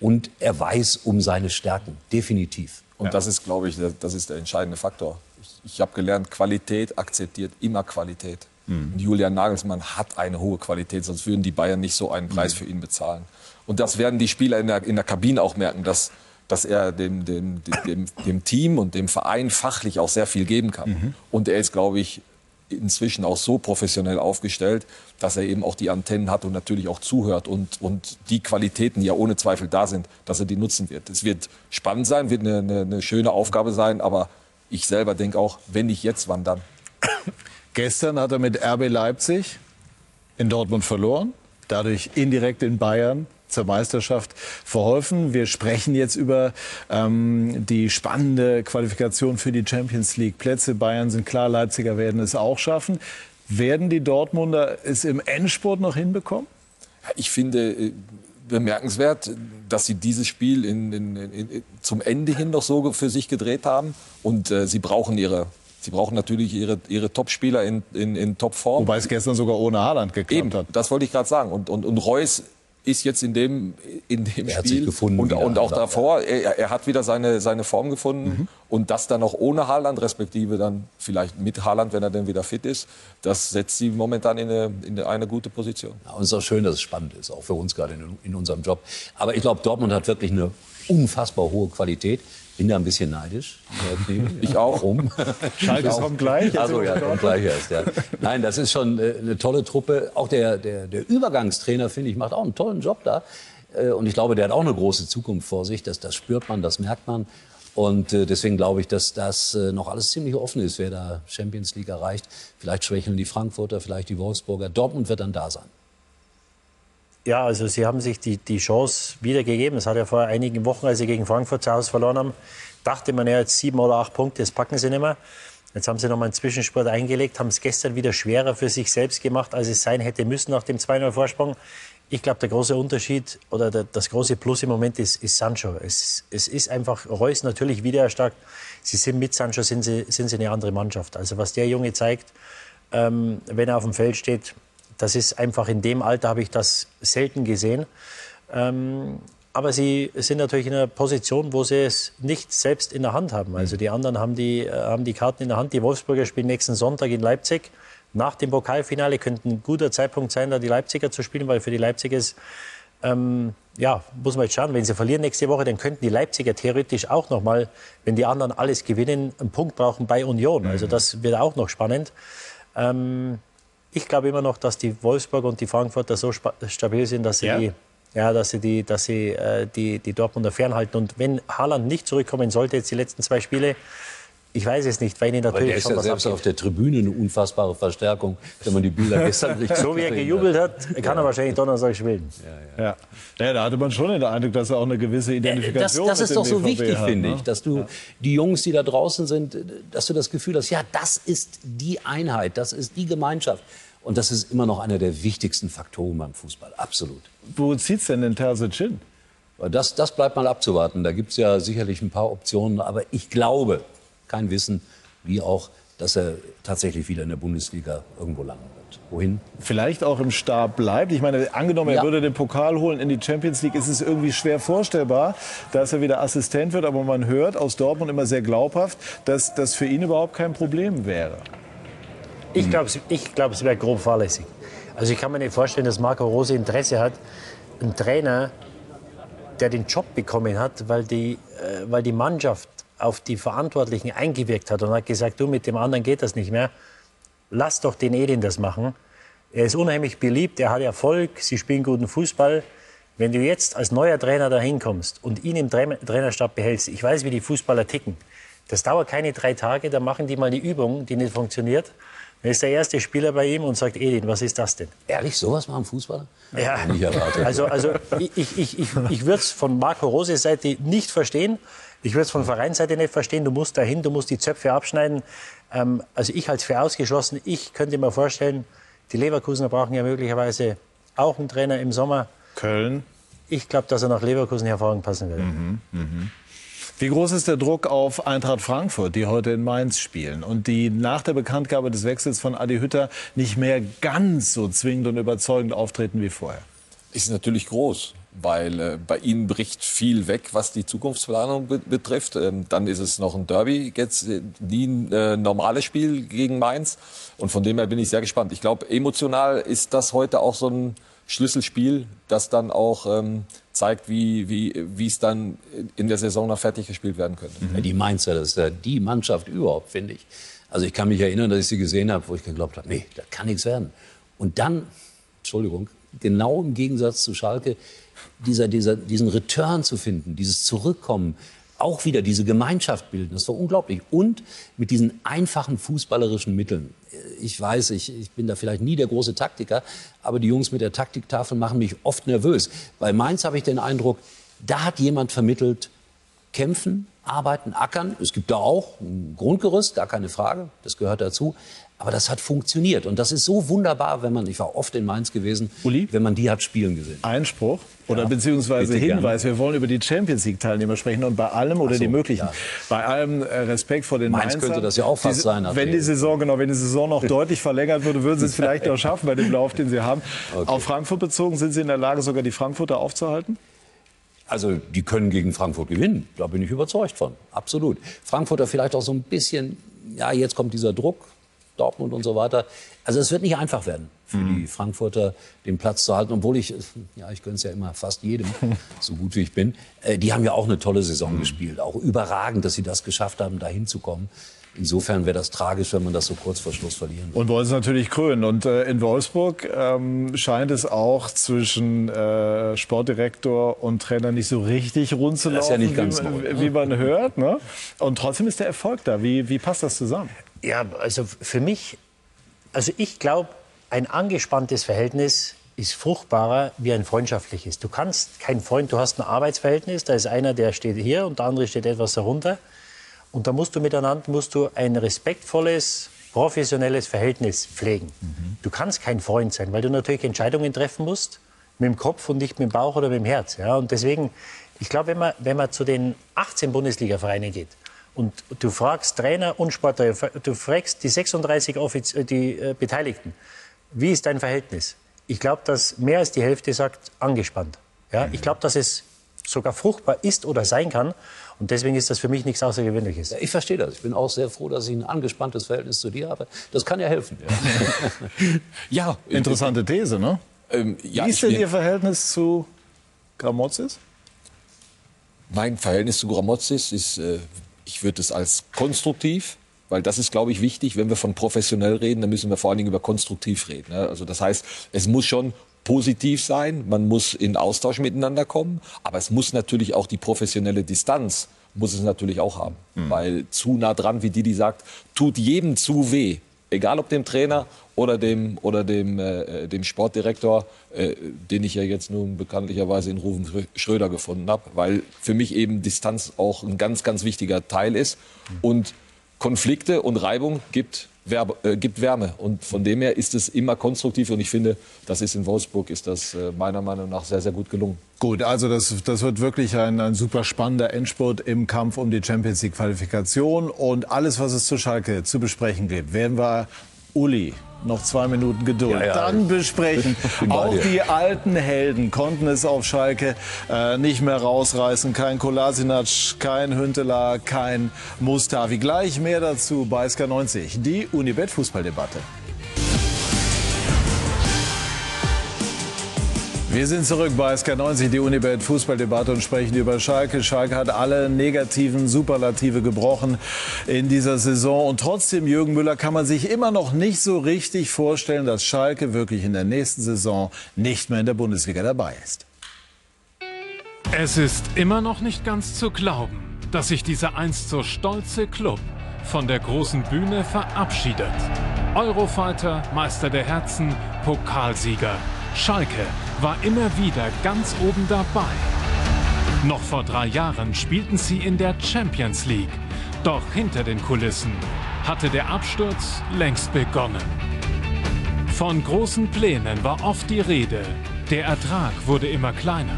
Speaker 3: Und er weiß um seine Stärken, definitiv.
Speaker 2: Und das ist, glaube ich, der, das ist der entscheidende Faktor. Ich, ich habe gelernt, Qualität akzeptiert immer Qualität. Und Julian Nagelsmann hat eine hohe Qualität, sonst würden die Bayern nicht so einen Preis für ihn bezahlen. Und das werden die Spieler in der, in der Kabine auch merken, dass, dass er dem, dem, dem, dem Team und dem Verein fachlich auch sehr viel geben kann. Und er ist, glaube ich, inzwischen auch so professionell aufgestellt, dass er eben auch die Antennen hat und natürlich auch zuhört und, und die Qualitäten, die ja ohne Zweifel da sind, dass er die nutzen wird. Es wird spannend sein, wird eine, eine, eine schöne Aufgabe sein, aber ich selber denke auch, wenn nicht jetzt, wann dann?
Speaker 1: Gestern hat er mit RB Leipzig in Dortmund verloren, dadurch indirekt in Bayern zur Meisterschaft verholfen. Wir sprechen jetzt über ähm, die spannende Qualifikation für die Champions League Plätze. Bayern sind klar, Leipziger werden es auch schaffen. Werden die Dortmunder es im Endspurt noch hinbekommen?
Speaker 2: Ich finde äh, bemerkenswert, dass sie dieses Spiel in, in, in, zum Ende hin noch so für sich gedreht haben. Und äh, sie brauchen ihre Sie brauchen natürlich ihre, ihre Top-Spieler in, in, in Top-Form.
Speaker 1: Wobei es gestern sogar ohne Haaland geklappt
Speaker 2: Eben,
Speaker 1: hat.
Speaker 2: das wollte ich gerade sagen. Und, und, und Reus ist jetzt in dem, in dem
Speaker 3: Er hat
Speaker 2: Spiel
Speaker 3: sich gefunden
Speaker 2: und, und auch davor, er, er hat wieder seine, seine Form gefunden. Und das dann auch ohne Haaland, respektive dann vielleicht mit Haaland, wenn er dann wieder fit ist, das setzt sie momentan in eine, in eine gute Position.
Speaker 3: Ja, und es ist auch schön, dass es spannend ist, auch für uns gerade in, in unserem Job. Aber ich glaube, Dortmund hat wirklich eine unfassbar hohe Qualität. Bin da ein bisschen neidisch. [LAUGHS]
Speaker 2: Ich auch.
Speaker 3: Warum?
Speaker 1: Schalke kommt gleich.
Speaker 3: Also ja, kommt gleich erst. Ja. Nein, das ist schon äh, eine tolle Truppe. Auch der, der, der Übergangstrainer, finde ich, macht auch einen tollen Job da. Äh, Und ich glaube, der hat auch eine große Zukunft vor sich. Das, das spürt man, das merkt man. Und äh, deswegen glaube ich, dass das noch alles ziemlich offen ist, wer da Champions League erreicht. Vielleicht schwächeln die Frankfurter, vielleicht die Wolfsburger. Dortmund wird dann da sein.
Speaker 4: Ja, also sie haben sich die, die Chance wiedergegeben. Es hat ja vor einigen Wochen, als sie gegen Frankfurt zu Hause verloren haben, dachte man ja jetzt sieben oder acht Punkte, das packen sie nicht mehr. Jetzt haben sie noch mal einen Zwischenspurt eingelegt, haben es gestern wieder schwerer für sich selbst gemacht, als es sein hätte müssen nach dem 2-0 Vorsprung. Ich glaube, der große Unterschied oder der, das große Plus im Moment ist, ist Sancho. Es, es ist einfach Reus natürlich wieder erstarkt. Sie sind mit Sancho sind sie, sind sie eine andere Mannschaft. Also was der Junge zeigt, ähm, wenn er auf dem Feld steht, das ist einfach in dem Alter habe ich das selten gesehen. Ähm, aber sie sind natürlich in einer Position, wo sie es nicht selbst in der Hand haben. Also die anderen haben die, äh, haben die Karten in der Hand. Die Wolfsburger spielen nächsten Sonntag in Leipzig. Nach dem Pokalfinale könnte ein guter Zeitpunkt sein, da die Leipziger zu spielen, weil für die Leipziger ist, ähm, ja, muss man jetzt schauen, wenn sie verlieren nächste Woche, dann könnten die Leipziger theoretisch auch noch mal, wenn die anderen alles gewinnen, einen Punkt brauchen bei Union. Also das wird auch noch spannend. Ähm, ich glaube immer noch, dass die Wolfsburg und die Frankfurter so stabil sind, dass sie ja. die ja, dass sie die, dass sie äh, die, die Dortmunder fernhalten. Und wenn Haaland nicht zurückkommen sollte, jetzt die letzten zwei Spiele, ich weiß es nicht, weil ihn natürlich
Speaker 3: der ist
Speaker 4: schon
Speaker 3: ja
Speaker 4: was
Speaker 3: selbst
Speaker 4: abgeht.
Speaker 3: auf der Tribüne eine unfassbare Verstärkung, wenn man die Bilder [LAUGHS] gestern richtig
Speaker 4: So wie er gejubelt hat, kann er wahrscheinlich Donnerstag spielen.
Speaker 1: Ja. ja, da hatte man schon den Eindruck, dass er auch eine gewisse
Speaker 3: Das,
Speaker 1: Identifikation
Speaker 3: das ist
Speaker 1: mit
Speaker 3: doch so
Speaker 1: BVB
Speaker 3: wichtig,
Speaker 1: hat,
Speaker 3: finde
Speaker 1: ne?
Speaker 3: ich, dass du die Jungs, die da draußen sind, dass du das Gefühl hast, ja, das ist die Einheit, das ist die Gemeinschaft. Und das ist immer noch einer der wichtigsten Faktoren beim Fußball, absolut.
Speaker 1: Wo zieht's denn den Terzic hin?
Speaker 3: Das, das bleibt mal abzuwarten. Da gibt es ja sicherlich ein paar Optionen. Aber ich glaube, kein Wissen, wie auch, dass er tatsächlich wieder in der Bundesliga irgendwo landen wird. Wohin?
Speaker 1: Vielleicht auch im Stab bleibt. Ich meine, angenommen, er
Speaker 3: Ja.
Speaker 1: würde den Pokal holen in die Champions League, ist es irgendwie schwer vorstellbar, dass er wieder Assistent wird. Aber man hört aus Dortmund immer sehr glaubhaft, dass das für ihn überhaupt kein Problem wäre.
Speaker 4: Ich glaube, ich glaub, es wäre grob fahrlässig. Also ich kann mir nicht vorstellen, dass Marco Rose Interesse hat, einen Trainer, der den Job bekommen hat, weil die, äh, weil die Mannschaft auf die Verantwortlichen eingewirkt hat und hat gesagt, du, mit dem anderen geht das nicht mehr. Lass doch den Edin das machen. Er ist unheimlich beliebt, er hat Erfolg, sie spielen guten Fußball. Wenn du jetzt als neuer Trainer dahin kommst und ihn im Tra Trainerstab behältst, ich weiß, wie die Fußballer ticken. Das dauert keine drei Tage, dann machen die mal die Übung, die nicht funktioniert. Dann ist der erste Spieler bei ihm und sagt, Edin, was ist das denn?
Speaker 3: Ehrlich, sowas machen Fußballer?
Speaker 4: Ja,
Speaker 3: Nicht erwartet.
Speaker 4: also, also ich, ich, ich, ich, ich würde es von Marco Rose Seite nicht verstehen. Ich würde es von Vereinsseite nicht verstehen. Du musst dahin, du musst die Zöpfe abschneiden. Ähm, also ich halte es für ausgeschlossen. Ich könnte mir vorstellen, die Leverkusener brauchen ja möglicherweise auch einen Trainer im Sommer.
Speaker 1: Köln.
Speaker 4: Ich glaube, dass er nach Leverkusen hervorragend passen würde.
Speaker 1: Wie groß ist der Druck auf Eintracht Frankfurt, die heute in Mainz spielen und die nach der Bekanntgabe des Wechsels von Adi Hütter nicht mehr ganz so zwingend und überzeugend auftreten wie vorher?
Speaker 2: ist natürlich groß, weil äh, bei ihnen bricht viel weg, was die Zukunftsplanung be betrifft. Ähm, dann ist es noch ein Derby, jetzt äh, nie ein äh, normales Spiel gegen Mainz. Und von dem her bin ich sehr gespannt. Ich glaube, emotional ist das heute auch so ein Schlüsselspiel, das dann auch ähm, zeigt, wie, wie, es dann in der Saison noch fertig gespielt werden könnte.
Speaker 3: Ja, die Mainzer, das ist ja die Mannschaft überhaupt, finde ich. Also ich kann mich erinnern, dass ich sie gesehen habe, wo ich geglaubt habe, nee, das kann nichts werden. Und dann, Entschuldigung, genau im Gegensatz zu Schalke, dieser, dieser, diesen Return zu finden, dieses Zurückkommen, auch wieder diese Gemeinschaft bilden, das war unglaublich. Und mit diesen einfachen fußballerischen Mitteln. Ich weiß, ich, ich bin da vielleicht nie der große Taktiker, aber die Jungs mit der Taktiktafel machen mich oft nervös. Bei Mainz habe ich den Eindruck, da hat jemand vermittelt, kämpfen, arbeiten, ackern. Es gibt da auch ein Grundgerüst, gar keine Frage, das gehört dazu. Aber das hat funktioniert und das ist so wunderbar, wenn man, ich war oft in Mainz gewesen,
Speaker 1: Uli?
Speaker 3: wenn man die hat spielen gesehen.
Speaker 1: Einspruch oder beziehungsweise
Speaker 3: bitte
Speaker 1: Hinweis. Wir wollen über die Champions League Teilnehmer sprechen und bei allem oder
Speaker 3: so,
Speaker 1: die möglichen.
Speaker 3: ja.
Speaker 1: Bei allem äh, Respekt vor den
Speaker 3: Mainz
Speaker 1: Mainzern.
Speaker 3: könnte das ja auch fast
Speaker 1: Die-
Speaker 3: sein,
Speaker 1: Wenn die
Speaker 3: jetzt.
Speaker 1: Saison genau, wenn die Saison noch [LAUGHS] deutlich verlängert würde, würden sie es vielleicht noch schaffen bei dem Lauf, den sie haben. Auf Frankfurt bezogen sind sie in der Lage, sogar die Frankfurter aufzuhalten.
Speaker 3: Also die können gegen Frankfurt gewinnen, da bin ich überzeugt von, absolut. Frankfurter vielleicht auch so ein bisschen, ja jetzt kommt dieser Druck, Dortmund und so weiter. Also es wird nicht einfach werden für die Frankfurter den Platz zu halten, obwohl ich, ja ich gönne es ja immer fast jedem, [LAUGHS] so gut wie ich bin. Äh, die haben ja auch eine tolle Saison gespielt, auch überragend, dass sie das geschafft haben, da hinzukommen. Insofern wäre das tragisch, wenn man das so kurz vor Schluss verlieren würde.
Speaker 1: Und wollen es natürlich krönen. Und äh, in Wolfsburg ähm, scheint es auch zwischen äh, Sportdirektor und Trainer nicht so richtig rund zu laufen,
Speaker 3: Das ist ja nicht ganz
Speaker 1: wie, man-
Speaker 3: neu, ne?
Speaker 1: wie man hört. Ne? Und trotzdem ist der Erfolg da. Wie, wie passt das zusammen?
Speaker 4: Ja, also für mich, also ich glaube, ein angespanntes Verhältnis ist fruchtbarer wie ein freundschaftliches. Du kannst kein Freund, du hast ein Arbeitsverhältnis, da ist einer, der steht hier und der andere steht etwas darunter. Und da musst du miteinander musst du ein respektvolles, professionelles Verhältnis pflegen. Du kannst kein Freund sein, weil du natürlich Entscheidungen treffen musst mit dem Kopf und nicht mit dem Bauch oder mit dem Herz. Ja? Und deswegen, ich glaube, wenn man, wenn man zu den 18 Bundesliga-Vereinen geht und du fragst Trainer und Sportler, du fragst die 36 Offiz äh, die, äh, Beteiligten, wie ist dein Verhältnis? Ich glaube, dass mehr als die Hälfte sagt, angespannt. Ja? Ich glaube, dass es sogar fruchtbar ist oder sein kann. Und deswegen ist das für mich nichts Außergewöhnliches.
Speaker 3: Ja, ich verstehe das. Ich bin auch sehr froh, dass ich ein angespanntes Verhältnis zu dir habe. Das kann ja helfen.
Speaker 2: Ja, [LAUGHS]
Speaker 1: Interessante These, ne?
Speaker 2: Ähm, ja,
Speaker 1: Wie ist denn Ihr Verhältnis zu Gramozis?
Speaker 2: Mein Verhältnis zu Gramozis ist, äh, ich würde es als konstruktiv, weil das ist, glaube ich, wichtig. Wenn wir von professionell reden, dann müssen wir vor allen Dingen über konstruktiv reden. Ne? Also das heißt, es muss schon positiv sein, man muss in Austausch miteinander kommen, aber es muss natürlich auch die professionelle Distanz, muss es natürlich auch haben. Weil zu nah dran, wie Didi sagt, tut jedem zu weh. Egal ob dem Trainer oder dem, oder dem, äh, dem Sportdirektor, äh, den ich ja jetzt nun bekanntlicherweise in Rufen Schröder gefunden habe, weil für mich eben Distanz auch ein ganz, ganz wichtiger Teil ist. Und Konflikte und Reibung gibt, Werbe, äh, gibt Wärme. Und von dem her ist es immer konstruktiv. Und ich finde, das ist in Wolfsburg, ist das äh, meiner Meinung nach sehr, sehr gut gelungen.
Speaker 1: Gut, also das, das wird wirklich ein, ein super spannender Endspurt im Kampf um die Champions League Qualifikation. Und alles, was es zu Schalke zu besprechen gibt, werden wir Uli noch zwei Minuten Geduld
Speaker 3: Ja, ja,
Speaker 1: dann besprechen. [LAUGHS] Auch
Speaker 3: dir.
Speaker 1: die alten Helden konnten es auf Schalke äh, nicht mehr rausreißen. Kein Kolasinac, kein Hünteler, kein Mustavi. Gleich mehr dazu bei SK90, die Unibet Wir sind zurück bei SK90, die Unibet Fußballdebatte und sprechen über Schalke. Schalke hat alle negativen Superlative gebrochen in dieser Saison. Und trotzdem, Jürgen Müller, kann man sich immer noch nicht so richtig vorstellen, dass Schalke wirklich in der nächsten Saison nicht mehr in der Bundesliga dabei ist.
Speaker 5: Es ist immer noch nicht ganz zu glauben, dass sich dieser einst so stolze Club von der großen Bühne verabschiedet. Eurofighter, Meister der Herzen, Pokalsieger. Schalke war immer wieder ganz oben dabei. Noch vor drei Jahren spielten sie in der Champions League. Doch hinter den Kulissen hatte der Absturz längst begonnen. Von großen Plänen war oft die Rede. Der Ertrag wurde immer kleiner.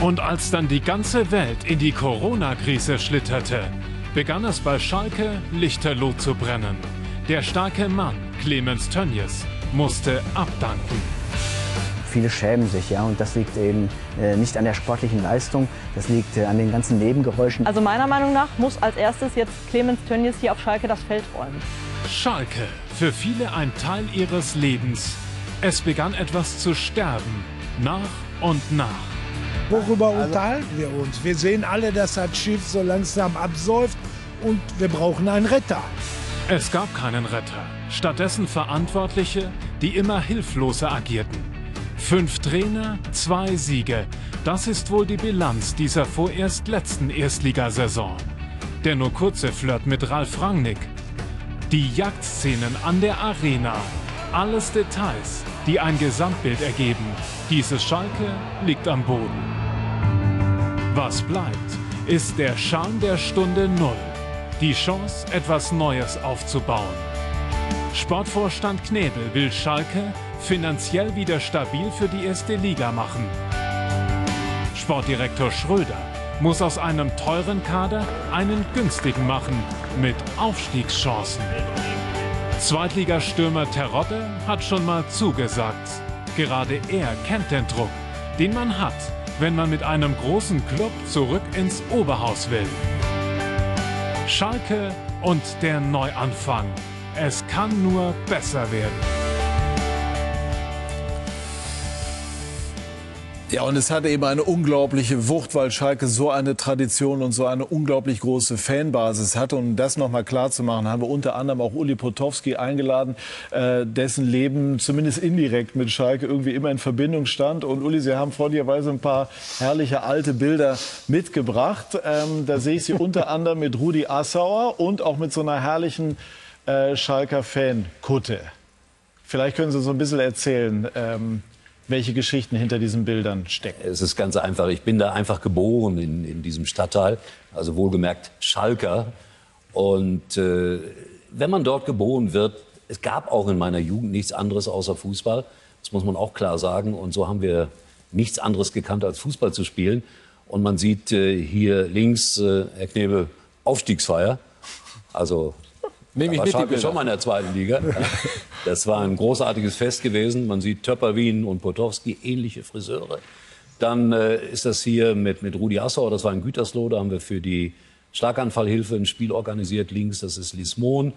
Speaker 5: Und als dann die ganze Welt in die Corona-Krise schlitterte, begann es bei Schalke lichterloh zu brennen. Der starke Mann, Clemens Tönnies, musste abdanken.
Speaker 6: Viele schämen sich, ja, und das liegt eben äh, nicht an der sportlichen Leistung, das liegt äh, an den ganzen Nebengeräuschen.
Speaker 7: Also meiner Meinung nach muss als erstes jetzt Clemens Tönnies hier auf Schalke das Feld räumen.
Speaker 5: Schalke, für viele ein Teil ihres Lebens. Es begann etwas zu sterben, nach und nach.
Speaker 8: Worüber unterhalten wir uns? Wir sehen alle, dass das Schiff so langsam absäuft und wir brauchen einen Retter.
Speaker 5: Es gab keinen Retter, stattdessen Verantwortliche, die immer hilfloser agierten. Fünf Trainer, zwei Siege. Das ist wohl die Bilanz dieser vorerst letzten Erstligasaison. Der nur kurze Flirt mit Ralf Rangnick. Die Jagdszenen an der Arena. Alles Details, die ein Gesamtbild ergeben. Dieses Schalke liegt am Boden. Was bleibt, ist der Charme der Stunde Null. Die Chance, etwas Neues aufzubauen. Sportvorstand Knebel will Schalke finanziell wieder stabil für die erste Liga machen. Sportdirektor Schröder muss aus einem teuren Kader einen günstigen machen mit Aufstiegschancen. Zweitligastürmer Terodde hat schon mal zugesagt. Gerade er kennt den Druck, den man hat, wenn man mit einem großen Club zurück ins Oberhaus will. Schalke und der Neuanfang. Es kann nur besser werden.
Speaker 1: Ja, und es hat eben eine unglaubliche Wucht, weil Schalke so eine Tradition und so eine unglaublich große Fanbasis hat. Und um das nochmal klar haben wir unter anderem auch Uli Potowski eingeladen, äh, dessen Leben zumindest indirekt mit Schalke irgendwie immer in Verbindung stand. Und Uli, Sie haben freundlicherweise ein paar herrliche alte Bilder mitgebracht. Ähm, da sehe ich Sie unter anderem mit Rudi Assauer und auch mit so einer herrlichen äh, Schalker Fan-Kutte. Vielleicht können Sie so ein bisschen erzählen. Ähm, welche Geschichten hinter diesen Bildern stecken.
Speaker 3: Es ist ganz einfach. Ich bin da einfach geboren in, in diesem Stadtteil, also wohlgemerkt Schalker. Und äh, wenn man dort geboren wird, es gab auch in meiner Jugend nichts anderes außer Fußball. Das muss man auch klar sagen. Und so haben wir nichts anderes gekannt, als Fußball zu spielen. Und man sieht äh, hier links, äh, Herr Knebel, Aufstiegsfeier. Also
Speaker 2: Nehme ich mit,
Speaker 3: Schalke schon mal in der zweiten Liga. [LAUGHS] Das war ein großartiges Fest gewesen. Man sieht Töpperwien und Potowski, ähnliche Friseure. Dann äh, ist das hier mit, mit Rudi Assauer, das war in Gütersloh, da haben wir für die Schlaganfallhilfe ein Spiel organisiert. Links, das ist Lismon.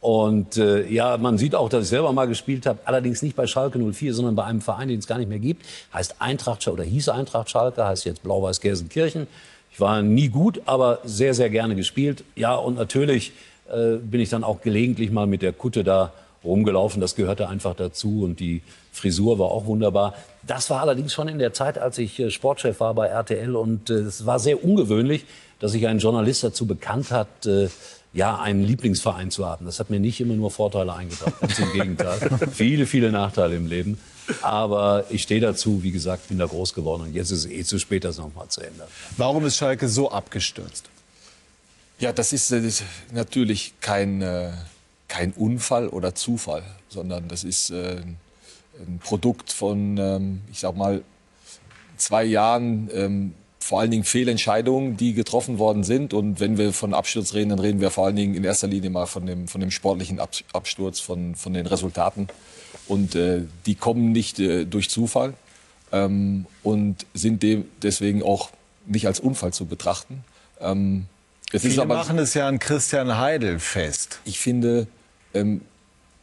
Speaker 3: Und äh, ja, man sieht auch, dass ich selber mal gespielt habe, allerdings nicht bei Schalke 04, sondern bei einem Verein, den es gar nicht mehr gibt. Heißt Eintracht Schalke oder hieß Eintracht Schalke, heißt jetzt Blau-Weiß Gelsenkirchen. Ich war nie gut, aber sehr, sehr gerne gespielt. Ja, und natürlich äh, bin ich dann auch gelegentlich mal mit der Kutte da rumgelaufen. Das gehörte einfach dazu und die Frisur war auch wunderbar. Das war allerdings schon in der Zeit, als ich äh, Sportchef war bei RTL und äh, es war sehr ungewöhnlich, dass sich ein Journalist dazu bekannt hat, äh, ja, einen Lieblingsverein zu haben. Das hat mir nicht immer nur Vorteile eingebracht, ganz im Gegenteil. [LAUGHS] viele, viele Nachteile im Leben. Aber ich stehe dazu, wie gesagt, bin da groß geworden und jetzt ist es eh zu spät, das nochmal zu ändern.
Speaker 1: Warum ist Schalke so abgestürzt?
Speaker 2: Ja, das ist, das ist natürlich kein, äh, kein Unfall oder Zufall, sondern das ist äh, ein Produkt von, ähm, ich sag mal, zwei Jahren ähm, vor allen Dingen Fehlentscheidungen, die getroffen worden sind. Und wenn wir von Absturz reden, dann reden wir vor allen Dingen in erster Linie mal von dem, von dem sportlichen Absturz, von, von den Resultaten. Und äh, die kommen nicht äh, durch Zufall ähm, und sind dem deswegen auch nicht als Unfall zu betrachten.
Speaker 1: Ähm, Viele aber, machen es ja an Christian Heidel fest.
Speaker 2: Ich finde, ähm,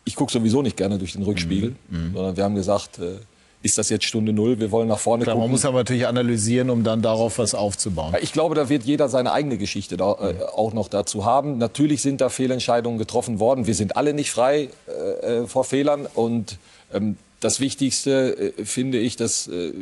Speaker 2: ich gucke sowieso nicht gerne durch den Rückspiegel, mhm. mhm. sondern wir haben gesagt, äh, ist das jetzt Stunde Null? Wir wollen nach vorne
Speaker 1: Klar,
Speaker 2: gucken.
Speaker 1: Man muss aber natürlich analysieren, um dann darauf was aufzubauen.
Speaker 2: Ich glaube, da wird jeder seine eigene Geschichte da, äh, auch noch dazu haben. Natürlich sind da Fehlentscheidungen getroffen worden. Wir sind alle nicht frei äh, äh vor Fehlern. Und ähm, das Wichtigste äh, finde ich, dass äh,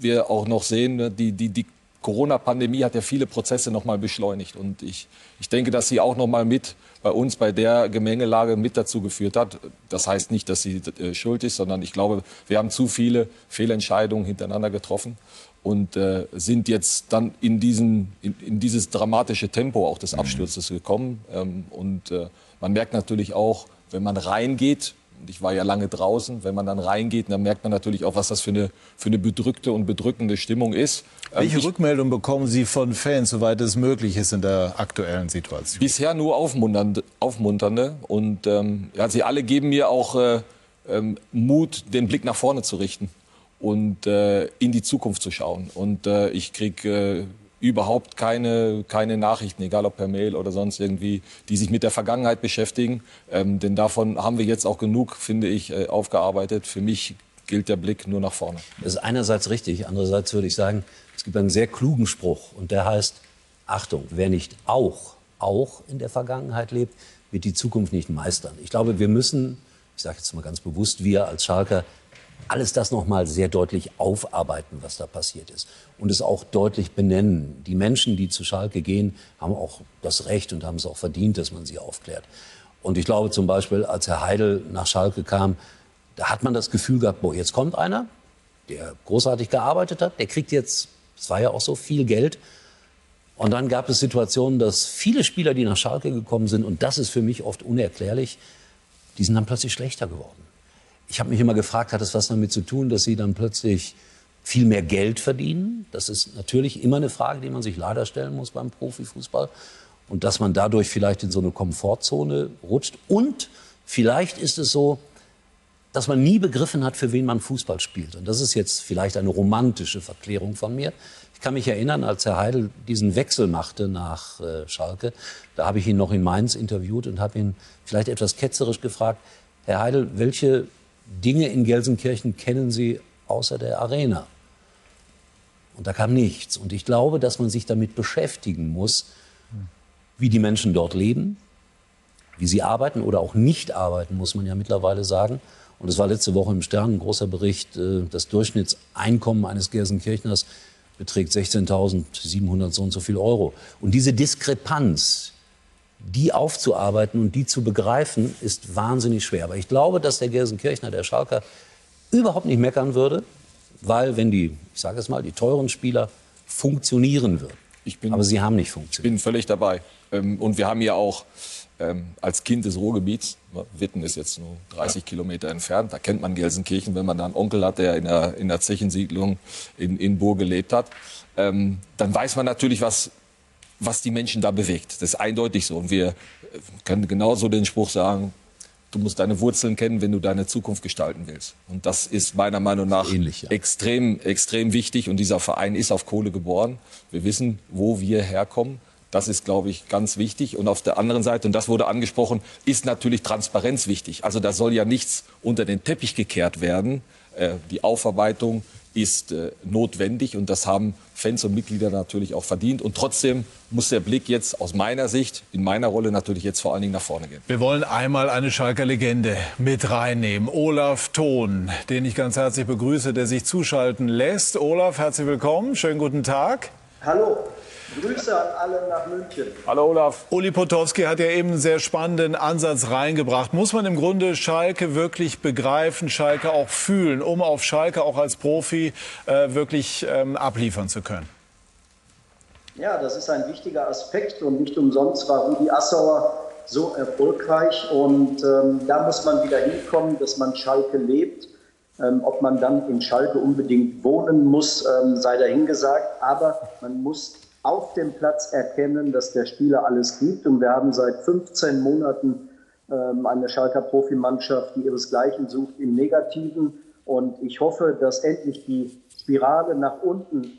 Speaker 2: wir auch noch sehen, ne, die, die, die Corona-Pandemie hat ja viele Prozesse noch mal beschleunigt. Und ich, ich denke, dass sie auch noch mal mit bei uns bei der Gemengelage mit dazu geführt hat. Das heißt nicht, dass sie äh, schuld ist, sondern ich glaube, wir haben zu viele Fehlentscheidungen hintereinander getroffen und äh, sind jetzt dann in, diesen, in, in, dieses dramatische Tempo auch des Absturzes gekommen. Ähm, und äh, man merkt natürlich auch, wenn man reingeht, ich war ja lange draußen, wenn man dann reingeht, dann merkt man natürlich auch, was das für eine, für eine bedrückte und bedrückende Stimmung ist.
Speaker 1: Ähm, Welche ich, Rückmeldung bekommen Sie von Fans, soweit es möglich ist in der aktuellen Situation?
Speaker 2: Bisher nur aufmunternde. aufmunternde und ähm, ja, sie alle geben mir auch äh, ähm, Mut, den Blick nach vorne zu richten und äh, in die Zukunft zu schauen. Und äh, ich kriege äh, überhaupt keine, keine Nachrichten, egal ob per Mail oder sonst irgendwie, die sich mit der Vergangenheit beschäftigen. Ähm, denn davon haben wir jetzt auch genug, finde ich, äh, aufgearbeitet. Für mich gilt der Blick nur nach vorne.
Speaker 3: Das ist einerseits richtig, andererseits würde ich sagen, es gibt einen sehr klugen Spruch und der heißt, Achtung, wer nicht auch, auch in der Vergangenheit lebt, wird die Zukunft nicht meistern. Ich glaube, wir müssen, ich sage jetzt mal ganz bewusst, wir als Schalker alles das nochmal sehr deutlich aufarbeiten, was da passiert ist. Und es auch deutlich benennen. Die Menschen, die zu Schalke gehen, haben auch das Recht und haben es auch verdient, dass man sie aufklärt. Und ich glaube zum Beispiel, als Herr Heidel nach Schalke kam, da hat man das Gefühl gehabt, boah, jetzt kommt einer, der großartig gearbeitet hat, der kriegt jetzt, es war ja auch so viel Geld. Und dann gab es Situationen, dass viele Spieler, die nach Schalke gekommen sind, und das ist für mich oft unerklärlich, die sind dann plötzlich schlechter geworden ich habe mich immer gefragt, hat es was damit zu tun, dass sie dann plötzlich viel mehr Geld verdienen? Das ist natürlich immer eine Frage, die man sich leider stellen muss beim Profifußball. Und dass man dadurch vielleicht in so eine Komfortzone rutscht. Und vielleicht ist es so, dass man nie begriffen hat, für wen man Fußball spielt. Und das ist jetzt vielleicht eine romantische Verklärung von mir. Ich kann mich erinnern, als Herr Heidel diesen Wechsel machte nach äh, Schalke, da habe ich ihn noch in Mainz interviewt und habe ihn vielleicht etwas ketzerisch gefragt, Herr Heidel, welche Dinge in Gelsenkirchen kennen Sie außer der Arena. Und da kam nichts. Und ich glaube, dass man sich damit beschäftigen muss, wie die Menschen dort leben, wie sie arbeiten oder auch nicht arbeiten, muss man ja mittlerweile sagen. Und es war letzte Woche im Stern ein großer Bericht, äh, das Durchschnittseinkommen eines Gelsenkirchners beträgt 16.700 so und so viel Euro. Und diese Diskrepanz, die aufzuarbeiten und die zu begreifen, ist wahnsinnig schwer. Aber ich glaube, dass der Gelsenkirchner, der Schalker, überhaupt nicht meckern würde, weil wenn die, ich sage es mal, die teuren Spieler funktionieren würden. Bin, Aber sie haben nicht funktioniert.
Speaker 2: Ich bin völlig dabei. Ähm, und wir haben ja auch ähm, als Kind des Ruhrgebiets, Witten ist jetzt nur 30 Kilometer entfernt, da kennt man Gelsenkirchen, wenn man da einen Onkel hat, der in der, in der Zechensiedlung in, in Burg gelebt hat, ähm, dann weiß man natürlich, was was die Menschen da bewegt. Das ist eindeutig so. Und wir können genauso den Spruch sagen, du musst deine Wurzeln kennen, wenn du deine Zukunft gestalten willst. Und das ist meiner Meinung nach
Speaker 3: Ähnlich, ja.
Speaker 2: extrem, extrem wichtig. Und dieser Verein ist auf Kohle geboren. Wir wissen, wo wir herkommen. Das ist, glaube ich, ganz wichtig. Und auf der anderen Seite, und das wurde angesprochen, ist natürlich Transparenz wichtig. Also da soll ja nichts unter den Teppich gekehrt werden. Äh, die Aufarbeitung ist äh, notwendig und das haben Fans und Mitglieder natürlich auch verdient. Und trotzdem muss der Blick jetzt aus meiner Sicht, in meiner Rolle natürlich jetzt vor allen Dingen nach vorne gehen.
Speaker 1: Wir wollen einmal eine Schalker Legende mit reinnehmen. Olaf Thon, den ich ganz herzlich begrüße, der sich zuschalten lässt. Olaf, herzlich willkommen. Schönen guten Tag.
Speaker 9: Hallo. Grüße an alle nach München.
Speaker 2: Hallo Olaf.
Speaker 1: Uli Potowski hat ja eben einen sehr spannenden Ansatz reingebracht. Muss man im Grunde Schalke wirklich begreifen, Schalke auch fühlen, um auf Schalke auch als Profi äh, wirklich ähm, abliefern zu können?
Speaker 9: Ja, das ist ein wichtiger Aspekt und nicht umsonst war Rudi Assauer so erfolgreich und ähm, da muss man wieder hinkommen, dass man Schalke lebt. Ähm, ob man dann in Schalke unbedingt wohnen muss, ähm, sei dahingesagt, aber man muss auf dem Platz erkennen, dass der Spieler alles gibt. Und wir haben seit 15 Monaten ähm, eine Schalker Profimannschaft, die ihresgleichen sucht im Negativen. Und ich hoffe, dass endlich die Spirale nach unten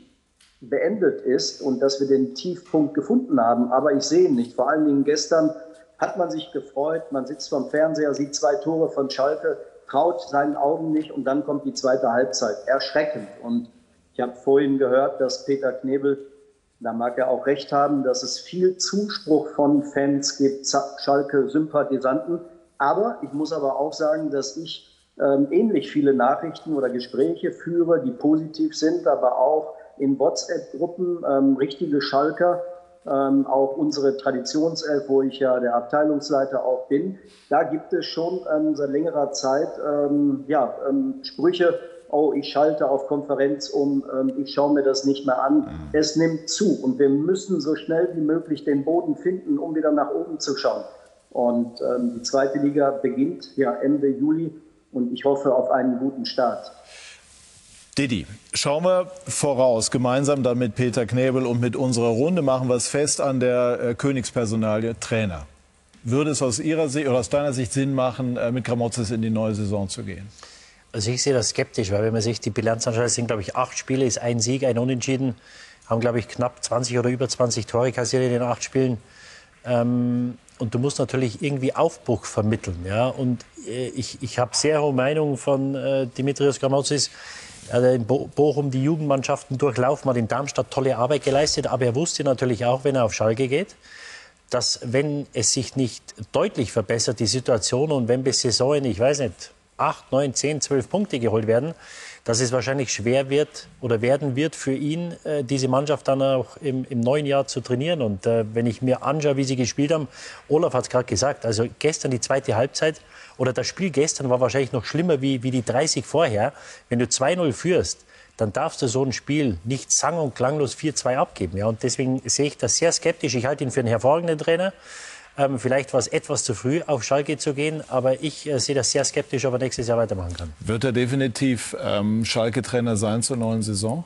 Speaker 9: beendet ist und dass wir den Tiefpunkt gefunden haben. Aber ich sehe ihn nicht. Vor allen Dingen gestern hat man sich gefreut. Man sitzt vorm Fernseher, sieht zwei Tore von Schalke, traut seinen Augen nicht und dann kommt die zweite Halbzeit. Erschreckend. Und ich habe vorhin gehört, dass Peter Knebel da mag er auch recht haben, dass es viel Zuspruch von Fans gibt, Schalke-Sympathisanten. Aber ich muss aber auch sagen, dass ich ähm, ähnlich viele Nachrichten oder Gespräche führe, die positiv sind, aber auch in WhatsApp-Gruppen ähm, richtige Schalker, ähm, auch unsere Traditionself, wo ich ja der Abteilungsleiter auch bin, da gibt es schon ähm, seit längerer Zeit ähm, ja, ähm, Sprüche, oh, ich schalte auf Konferenz um, ähm, ich schaue mir das nicht mehr an. Mhm. Es nimmt zu und wir müssen so schnell wie möglich den Boden finden, um wieder nach oben zu schauen. Und ähm, die zweite Liga beginnt ja Ende Juli und ich hoffe auf einen guten Start.
Speaker 1: Didi, schauen wir voraus, gemeinsam dann mit Peter Knebel und mit unserer Runde machen wir es fest an der äh, Königspersonalie Trainer. Würde es aus Ihrer Sicht oder aus deiner Sicht Sinn machen, äh, mit Gramozis in die neue Saison zu gehen?
Speaker 4: Also ich sehe das skeptisch, weil wenn man sich die Bilanz anschaut, sind glaube ich acht Spiele, ist ein Sieg, ein Unentschieden, haben glaube ich knapp 20 oder über 20 Tore kassiert in den acht Spielen. Ähm, und du musst natürlich irgendwie Aufbruch vermitteln. Ja? Und äh, ich, ich habe sehr hohe Meinungen von äh, Dimitrios Gramotzis. Er hat in Bo Bochum die Jugendmannschaften durchlaufen, hat in Darmstadt tolle Arbeit geleistet. Aber er wusste natürlich auch, wenn er auf Schalke geht, dass wenn es sich nicht deutlich verbessert, die Situation, und wenn bis Saison, ich weiß nicht, 8, 9, 10, 12 Punkte geholt werden, dass es wahrscheinlich schwer wird oder werden wird für ihn, äh, diese Mannschaft dann auch im, im neuen Jahr zu trainieren. Und äh, wenn ich mir anschaue, wie sie gespielt haben, Olaf hat es gerade gesagt, also gestern die zweite Halbzeit oder das Spiel gestern war wahrscheinlich noch schlimmer wie, wie die 30 vorher. Wenn du 2-0 führst, dann darfst du so ein Spiel nicht sang- und klanglos 4-2 abgeben. Ja? Und deswegen sehe ich das sehr skeptisch. Ich halte ihn für einen hervorragenden Trainer. Ähm, vielleicht war es etwas zu früh, auf Schalke zu gehen, aber ich äh, sehe das sehr skeptisch, ob er nächstes Jahr weitermachen kann.
Speaker 1: Wird er definitiv ähm, Schalke-Trainer sein zur neuen Saison?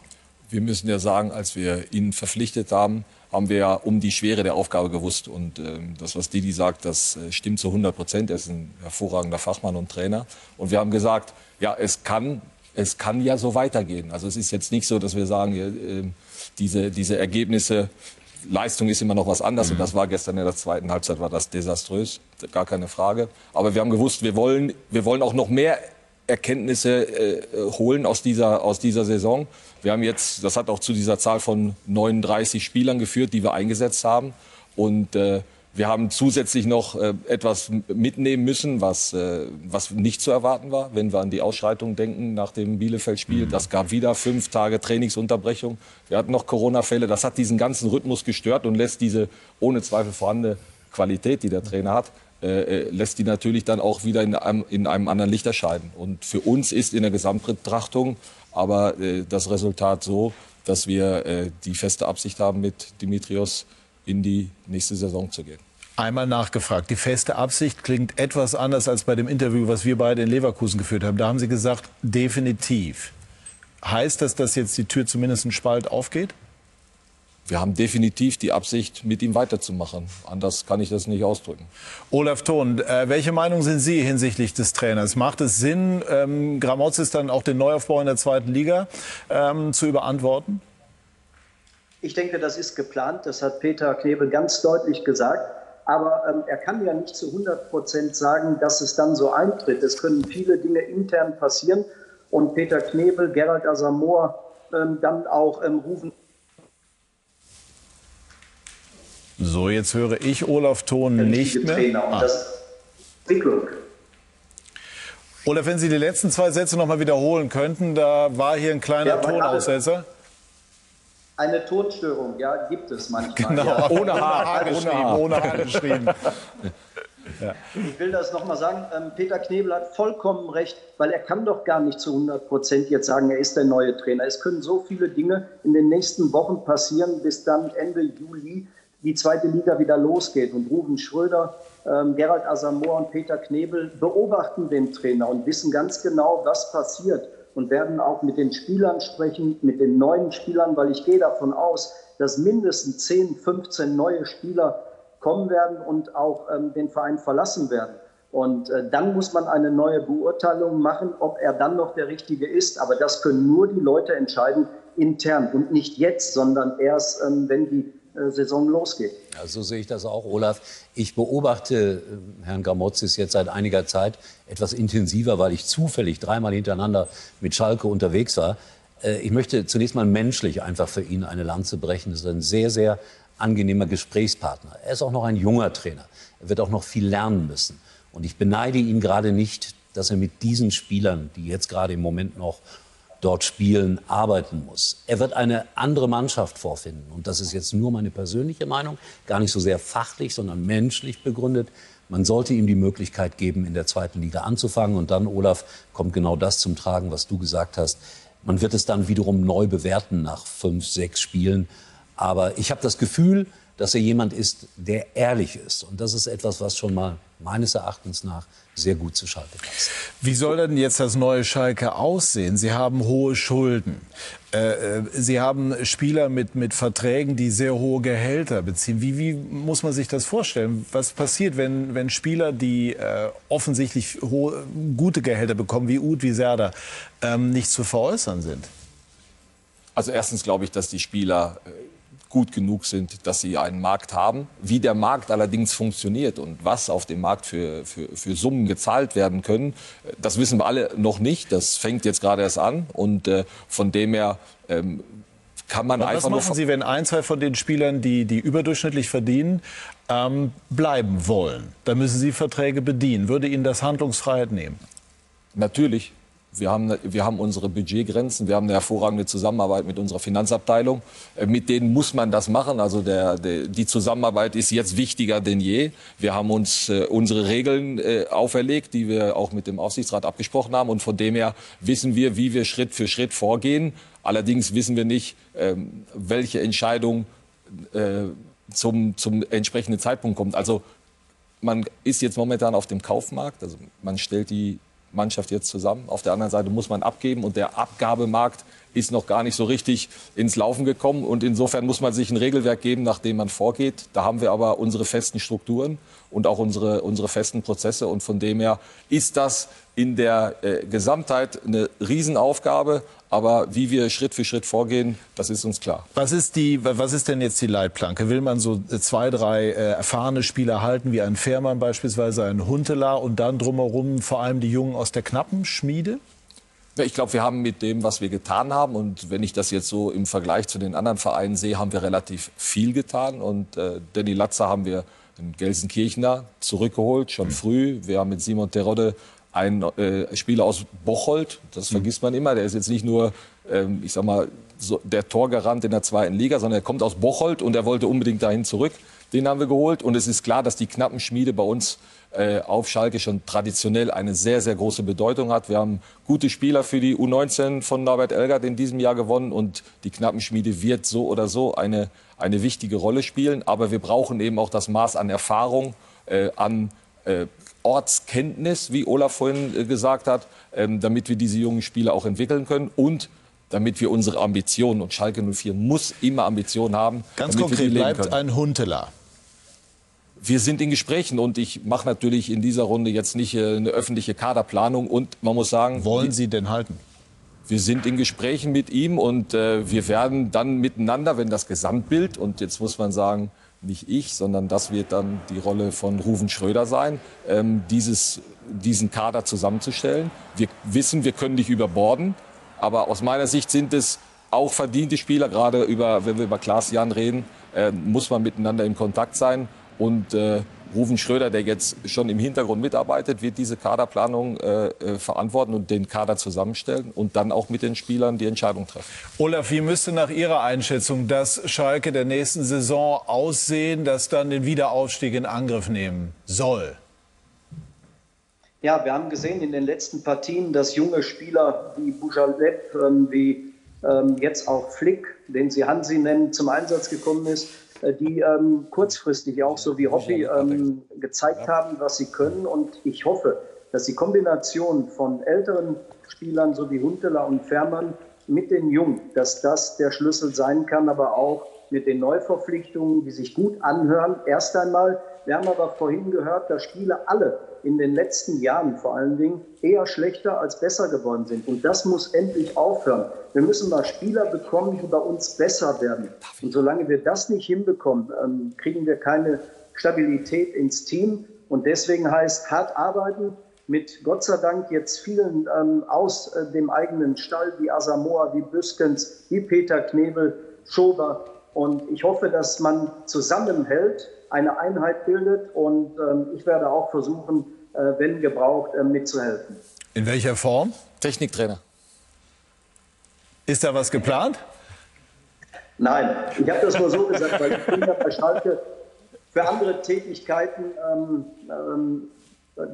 Speaker 2: Wir müssen ja sagen, als wir ihn verpflichtet haben, haben wir ja um die Schwere der Aufgabe gewusst. Und äh, das, was Didi sagt, das äh, stimmt zu 100 Prozent. Er ist ein hervorragender Fachmann und Trainer. Und wir haben gesagt, ja, es kann, es kann ja so weitergehen. Also es ist jetzt nicht so, dass wir sagen, äh, diese, diese Ergebnisse Leistung ist immer noch was anderes. Mhm. Und das war gestern in der zweiten Halbzeit war das desaströs, gar keine Frage. Aber wir haben gewusst, wir wollen, wir wollen auch noch mehr Erkenntnisse äh, holen aus dieser, aus dieser Saison. Wir haben jetzt, das hat auch zu dieser Zahl von 39 Spielern geführt, die wir eingesetzt haben. Und äh, wir haben zusätzlich noch äh, etwas mitnehmen müssen, was, äh, was nicht zu erwarten war, wenn wir an die Ausschreitung denken nach dem Bielefeld-Spiel. Mhm. Das gab wieder fünf Tage Trainingsunterbrechung. Wir hatten noch Corona-Fälle. Das hat diesen ganzen Rhythmus gestört und lässt diese ohne Zweifel vorhandene Qualität, die der Trainer hat, äh, äh, lässt die natürlich dann auch wieder in einem, in einem anderen Licht erscheinen. Und für uns ist in der Gesamtbetrachtung aber äh, das Resultat so, dass wir äh, die feste Absicht haben, mit Dimitrios in die nächste Saison zu gehen.
Speaker 1: Einmal nachgefragt. Die feste Absicht klingt etwas anders als bei dem Interview, was wir beide in Leverkusen geführt haben. Da haben Sie gesagt, definitiv. Heißt das, dass jetzt die Tür zumindest ein Spalt aufgeht?
Speaker 2: wir haben definitiv die Absicht, mit ihm weiterzumachen. Anders kann ich das nicht ausdrücken.
Speaker 1: Olaf Thon, äh, welche Meinung sind Sie hinsichtlich des Trainers? Macht es Sinn, ähm, Gramozis dann auch den Neuaufbau in der zweiten Liga ähm, zu überantworten?
Speaker 9: Ich denke, das ist geplant. Das hat Peter Knebel ganz deutlich gesagt. Aber ähm, er kann ja nicht zu 100 Prozent sagen, dass es dann so eintritt. Es können viele Dinge intern passieren. Und Peter Knebel, Gerald Asamoah, ähm, dann auch ähm, rufen
Speaker 1: So, jetzt höre ich Olaf Thon nicht mehr.
Speaker 9: Trainer.
Speaker 1: Ah.
Speaker 9: das Entwicklung.
Speaker 1: Olaf, wenn Sie die letzten zwei Sätze noch mal wiederholen könnten, da war hier ein kleiner
Speaker 9: Ja,
Speaker 1: Tonaussetzer.
Speaker 9: Eine Tonstörung, ja, gibt es manchmal.
Speaker 1: Genau,
Speaker 9: ja.
Speaker 1: ohne H, geschrieben, ohne H geschrieben.
Speaker 9: Ich will das nochmal sagen. Ähm, Peter Knebel hat vollkommen recht, weil er kann doch gar nicht zu 100 Prozent jetzt sagen, er ist der neue Trainer. Es können so viele Dinge in den nächsten Wochen passieren, bis dann Ende Juli die zweite Liga wieder losgeht. Und Ruven Schröder, ähm, Gerald Asamoah und Peter Knebel beobachten den Trainer und wissen ganz genau, was passiert und werden auch mit den Spielern sprechen, mit den neuen Spielern, weil ich gehe davon aus, dass mindestens 10, 15 neue Spieler kommen werden und auch ähm, den Verein verlassen werden. Und äh, dann muss man eine neue Beurteilung machen, ob er dann noch der Richtige ist. Aber das können nur die Leute entscheiden intern und nicht jetzt, sondern erst, ähm, wenn die Saison losgeht.
Speaker 3: Ja, so sehe ich das auch, Olaf. Ich beobachte äh, Herrn Gramozis jetzt seit einiger Zeit etwas intensiver, weil ich zufällig dreimal hintereinander mit Schalke unterwegs war. Äh, Ich möchte zunächst mal menschlich einfach für ihn eine Lanze brechen. Das ist ein sehr, sehr angenehmer Gesprächspartner. Er ist auch noch ein junger Trainer. Er wird auch noch viel lernen müssen. Und ich beneide ihn gerade nicht, dass er mit diesen Spielern, die jetzt gerade im Moment noch dort spielen, arbeiten muss. Er wird eine andere Mannschaft vorfinden. Und das ist jetzt nur meine persönliche Meinung, gar nicht so sehr fachlich, sondern menschlich begründet. Man sollte ihm die Möglichkeit geben, in der zweiten Liga anzufangen. Und dann, Olaf, kommt genau das zum Tragen, was du gesagt hast. Man wird es dann wiederum neu bewerten nach fünf, sechs Spielen. Aber ich habe das Gefühl, dass er jemand ist, der ehrlich ist. Und das ist etwas, was schon mal meines Erachtens nach sehr gut zu Schalke passt.
Speaker 1: Wie soll denn jetzt das neue Schalke aussehen? Sie haben hohe Schulden. Äh, äh, Sie haben Spieler mit, mit Verträgen, die sehr hohe Gehälter beziehen. Wie, wie muss man sich das vorstellen? Was passiert, wenn, wenn Spieler, die äh, offensichtlich hohe, gute Gehälter bekommen, wie Uth, wie Serda, ähm, nicht zu veräußern sind?
Speaker 2: Also erstens glaube ich, dass die Spieler äh, gut genug sind, dass sie einen Markt haben. Wie der Markt allerdings funktioniert und was auf dem Markt für, für, für Summen gezahlt werden können, das wissen wir alle noch nicht. Das fängt jetzt gerade erst an und äh, von dem her ähm, kann man
Speaker 1: Was
Speaker 2: einfach nur
Speaker 1: machen Sie, wenn ein, zwei von den Spielern, die, die überdurchschnittlich verdienen, ähm, bleiben wollen? Da müssen Sie Verträge bedienen. Würde Ihnen das Handlungsfreiheit nehmen?
Speaker 2: Natürlich. Wir haben, wir haben unsere Budgetgrenzen, wir haben eine hervorragende Zusammenarbeit mit unserer Finanzabteilung. Äh, Mit denen muss man das machen. Also der, der, die Zusammenarbeit ist jetzt wichtiger denn je. Wir haben uns äh, unsere Regeln äh, auferlegt, die wir auch mit dem Aufsichtsrat abgesprochen haben. Und von dem her wissen wir, wie wir Schritt für Schritt vorgehen. Allerdings wissen wir nicht, ähm, welche Entscheidung äh, zum, zum entsprechenden Zeitpunkt kommt. Also man ist jetzt momentan auf dem Kaufmarkt. Also man stellt die Mannschaft jetzt zusammen. Auf der anderen Seite muss man abgeben und der Abgabemarkt ist noch gar nicht so richtig ins Laufen gekommen. Und insofern muss man sich ein Regelwerk geben, nach dem man vorgeht. Da haben wir aber unsere festen Strukturen und auch unsere, unsere festen Prozesse. Und von dem her ist das in der äh, Gesamtheit eine Riesenaufgabe. Aber wie wir Schritt für Schritt vorgehen, das ist uns klar.
Speaker 1: Was ist, die, was ist denn jetzt die Leitplanke? Will man so zwei, drei äh, erfahrene Spieler halten, wie einen Fährmann beispielsweise, einen Huntelaar und dann drumherum vor allem die Jungen aus der knappen Schmiede?
Speaker 2: Ja, Ich glaube, wir haben mit dem, was wir getan haben, und wenn ich das jetzt so im Vergleich zu den anderen Vereinen sehe, haben wir relativ viel getan. Und äh, Danny Latzer haben wir den Gelsenkirchener zurückgeholt, schon früh. Wir haben mit Simon Terodde einen äh, Spieler aus Bocholt, das vergisst man immer. Der ist jetzt nicht nur, ähm, ich sag mal, so der Torgarant in der zweiten Liga, sondern er kommt aus Bocholt und er wollte unbedingt dahin zurück. Den haben wir geholt. Und es ist klar, dass die knappen Schmiede bei uns äh, auf Schalke schon traditionell eine sehr, sehr große Bedeutung hat. Wir haben gute Spieler für die U19 von Norbert Elgert in diesem Jahr gewonnen. Und die Knappenschmiede wird so oder so eine, eine wichtige Rolle spielen. Aber wir brauchen eben auch das Maß an Erfahrung, äh, an äh, Ortskenntnis, wie Olaf vorhin äh, gesagt hat, ähm, damit wir diese jungen Spieler auch entwickeln können. Und damit wir unsere Ambitionen, und Schalke 04 muss immer Ambitionen haben.
Speaker 1: Ganz konkret bleibt ein Huntela.
Speaker 2: Wir sind in Gesprächen und ich mache natürlich in dieser Runde jetzt nicht äh, eine öffentliche Kaderplanung und man muss sagen,
Speaker 1: wollen Sie denn halten?
Speaker 2: Wir sind in Gesprächen mit ihm und äh, wir werden dann miteinander, wenn das Gesamtbild und jetzt muss man sagen, nicht ich, sondern das wird dann die Rolle von Ruven Schröder sein, ähm, dieses, diesen Kader zusammenzustellen. Wir wissen, wir können nicht überborden, aber aus meiner Sicht sind es auch verdiente Spieler, gerade über, wenn wir über Klaas Jan reden, äh, muss man miteinander in Kontakt sein und äh, Ruven Schröder, der jetzt schon im Hintergrund mitarbeitet, wird diese Kaderplanung äh, äh, verantworten und den Kader zusammenstellen und dann auch mit den Spielern die Entscheidung treffen.
Speaker 1: Olaf, wie müsste nach Ihrer Einschätzung das Schalke der nächsten Saison aussehen, das dann den Wiederaufstieg in Angriff nehmen soll?
Speaker 9: Ja, wir haben gesehen in den letzten Partien, dass junge Spieler wie Bujalep, ähm, wie ähm, jetzt auch Flick, den Sie Hansi nennen, zum Einsatz gekommen ist. Äh, die ähm, kurzfristig auch so wie Hobby ähm, gezeigt haben, was sie können. Und ich hoffe, dass die Kombination von älteren Spielern, so wie Huntela und Fährmann, mit den Jungen, dass das der Schlüssel sein kann, aber auch mit den Neuverpflichtungen, die sich gut anhören. Erst einmal, wir haben aber vorhin gehört, dass Spiele alle in den letzten Jahren vor allen Dingen eher schlechter als besser geworden sind. Und das muss endlich aufhören. Wir müssen mal Spieler bekommen, die bei uns besser werden. Und solange wir das nicht hinbekommen, ähm, kriegen wir keine Stabilität ins Team. Und deswegen heißt hart arbeiten, mit Gott sei Dank jetzt vielen ähm, aus äh, dem eigenen Stall, wie Asamoah, wie Büskens, wie Peter Knebel, Schober. Und ich hoffe, dass man zusammenhält, eine Einheit bildet. Und ähm, ich werde auch versuchen, äh, wenn gebraucht, äh, mitzuhelfen.
Speaker 1: In welcher Form?
Speaker 2: Techniktrainer.
Speaker 1: Ist da was geplant?
Speaker 9: Nein, ich habe das nur so gesagt, weil ich bin ja bei Schalke für andere Tätigkeiten ähm, ähm,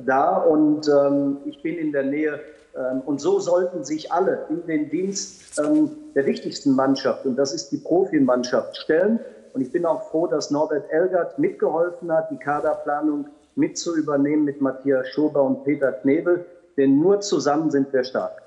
Speaker 9: da und ähm, ich bin in der Nähe. Ähm, und so sollten sich alle in den Dienst ähm, der wichtigsten Mannschaft, und das ist die Profimannschaft, stellen. Und ich bin auch froh, dass Norbert Elgert mitgeholfen hat, die Kaderplanung mit zu übernehmen mit Matthias Schober und Peter Knebel, denn nur zusammen sind wir stark.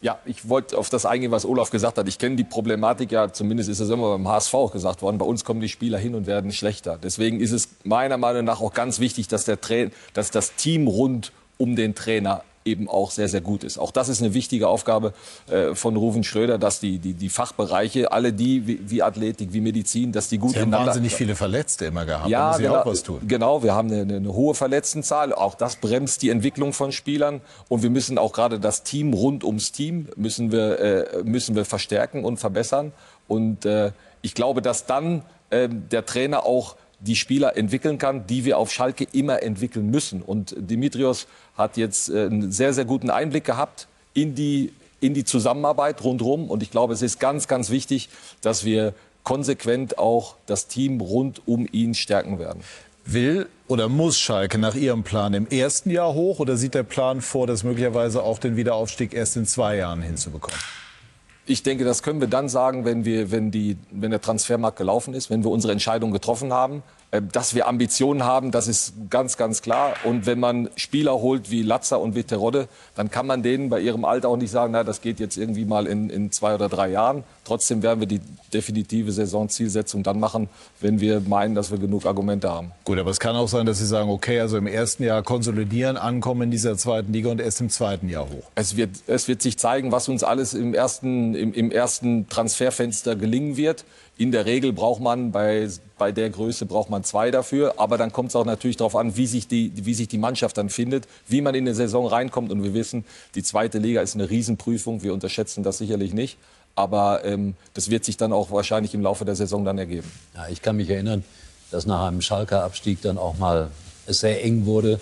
Speaker 2: Ja, ich wollte auf das eingehen, was Olaf gesagt hat. Ich kenne die Problematik ja, zumindest ist es immer beim HSV auch gesagt worden. Bei uns kommen die Spieler hin und werden schlechter. Deswegen ist es meiner Meinung nach auch ganz wichtig, dass, der Tra dass das Team rund um den Trainer eben auch sehr, sehr gut ist. Auch das ist eine wichtige Aufgabe äh, von Ruven Schröder, dass die, die, die Fachbereiche, alle die wie, wie Athletik, wie Medizin, dass die gut
Speaker 1: Sie haben wahnsinnig viele Verletzte immer gehabt.
Speaker 2: Ja,
Speaker 1: da
Speaker 2: genau,
Speaker 1: auch was tun.
Speaker 2: genau. Wir haben eine, eine hohe Verletztenzahl. Auch das bremst die Entwicklung von Spielern. Und wir müssen auch gerade das Team rund ums Team müssen wir, äh, müssen wir verstärken und verbessern. Und äh, ich glaube, dass dann äh, der Trainer auch die Spieler entwickeln kann, die wir auf Schalke immer entwickeln müssen. Und Dimitrios hat jetzt äh, einen sehr, sehr guten Einblick gehabt in die, in die Zusammenarbeit rundherum. Und ich glaube, es ist ganz, ganz wichtig, dass wir konsequent auch das Team rund um ihn stärken werden.
Speaker 1: Will oder muss Schalke nach Ihrem Plan im ersten Jahr hoch oder sieht der Plan vor, das möglicherweise auch den Wiederaufstieg erst in zwei Jahren hinzubekommen?
Speaker 2: Ich denke, das können wir dann sagen, wenn, wir, wenn, die, wenn der Transfermarkt gelaufen ist, wenn wir unsere Entscheidung getroffen haben. Äh, dass wir Ambitionen haben, das ist ganz, ganz klar. Und wenn man Spieler holt wie Latzer und wie Terodde, dann kann man denen bei ihrem Alter auch nicht sagen, na, das geht jetzt irgendwie mal in, in zwei oder drei Jahren. Trotzdem werden wir die definitive Saisonzielsetzung dann machen, wenn wir meinen, dass wir genug Argumente haben.
Speaker 1: Gut, aber es kann auch sein, dass Sie sagen, okay, also im ersten Jahr konsolidieren, ankommen in dieser zweiten Liga und erst im zweiten Jahr hoch.
Speaker 2: Es wird, es wird sich zeigen, was uns alles im ersten, im, im ersten Transferfenster gelingen wird. In der Regel braucht man bei, bei der Größe braucht man zwei dafür. Aber dann kommt es auch natürlich darauf an, wie sich, die, wie sich die Mannschaft dann findet, wie man in die Saison reinkommt. Und wir wissen, die zweite Liga ist eine Riesenprüfung. Wir unterschätzen das sicherlich nicht. Aber ähm, das wird sich dann auch wahrscheinlich im Laufe der Saison dann ergeben.
Speaker 3: Ja, ich kann mich erinnern, dass nach einem Schalker Abstieg dann auch mal es sehr eng wurde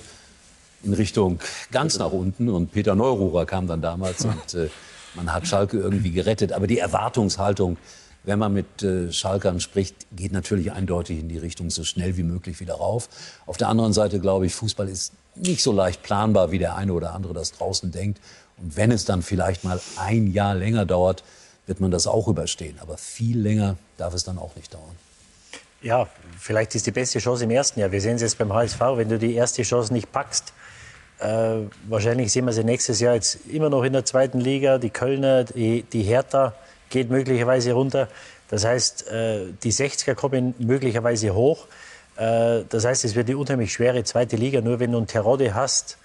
Speaker 3: in Richtung ganz nach unten. Und Peter Neururer kam dann damals [LAUGHS] und äh, man hat Schalke irgendwie gerettet. Aber die Erwartungshaltung, wenn man mit äh, Schalkern spricht, geht natürlich eindeutig in die Richtung so schnell wie möglich wieder rauf. Auf der anderen Seite glaube ich, Fußball ist nicht so leicht planbar, wie der eine oder andere das draußen denkt. Und wenn es dann vielleicht mal ein Jahr länger dauert, wird man das auch überstehen. Aber viel länger darf es dann auch nicht dauern.
Speaker 4: Ja, vielleicht ist die beste Chance im ersten Jahr. Wir sehen es jetzt beim HSV. Wenn du die erste Chance nicht packst, Äh, wahrscheinlich sehen wir sie nächstes Jahr jetzt immer noch in der zweiten Liga. Die Kölner, die, die Hertha geht möglicherweise runter. Das heißt, äh, die 60er kommen möglicherweise hoch. Äh, das heißt, es wird die unheimlich schwere zweite Liga. Nur wenn du einen Terodde hast,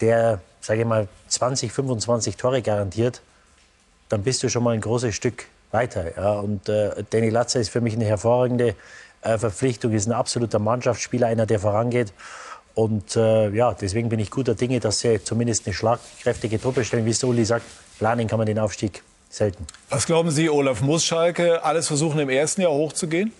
Speaker 4: der, sage ich mal, 20, 25 Tore garantiert, dann bist du schon mal ein großes Stück weiter. Und äh, Danny Latzer ist für mich eine hervorragende äh, Verpflichtung, ist ein absoluter Mannschaftsspieler, einer, der vorangeht. Und äh, ja, deswegen bin ich guter Dinge, dass sie zumindest eine schlagkräftige Truppe stellen. Wie es Uli sagt, planen kann man den Aufstieg selten.
Speaker 1: Was glauben Sie, Olaf, muss Schalke alles versuchen, im ersten Jahr hochzugehen?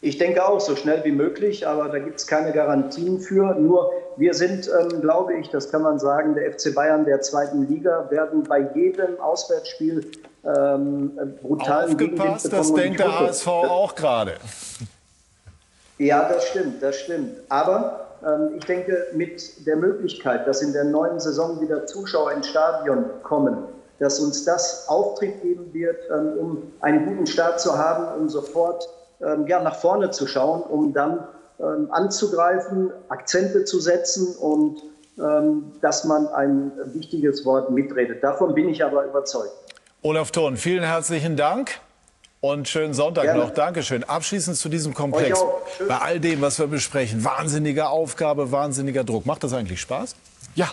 Speaker 9: Ich denke auch, so schnell wie möglich, aber da gibt es keine Garantien für. Nur wir sind, ähm, glaube ich, das kann man sagen, der FC Bayern der zweiten Liga, werden bei jedem Auswärtsspiel ähm, brutalen
Speaker 1: Aufgepasst, das denkt der HSV auch gerade.
Speaker 9: Ja, das stimmt, das stimmt. Aber ähm, ich denke, mit der Möglichkeit, dass in der neuen Saison wieder Zuschauer ins Stadion kommen, dass uns das Auftrieb geben wird, ähm, um einen guten Start zu haben, um sofort ähm, ja, nach vorne zu schauen, um dann ähm, anzugreifen, Akzente zu setzen und dass man ein wichtiges Wort mitredet. Davon bin ich aber überzeugt.
Speaker 1: Olaf Thurn, vielen herzlichen Dank. Und schönen Sonntag Gerne. noch. Dankeschön. Abschließend zu diesem Komplex. Bei all dem, was wir besprechen, wahnsinnige Aufgabe, wahnsinniger Druck. Macht das eigentlich Spaß?
Speaker 2: Ja.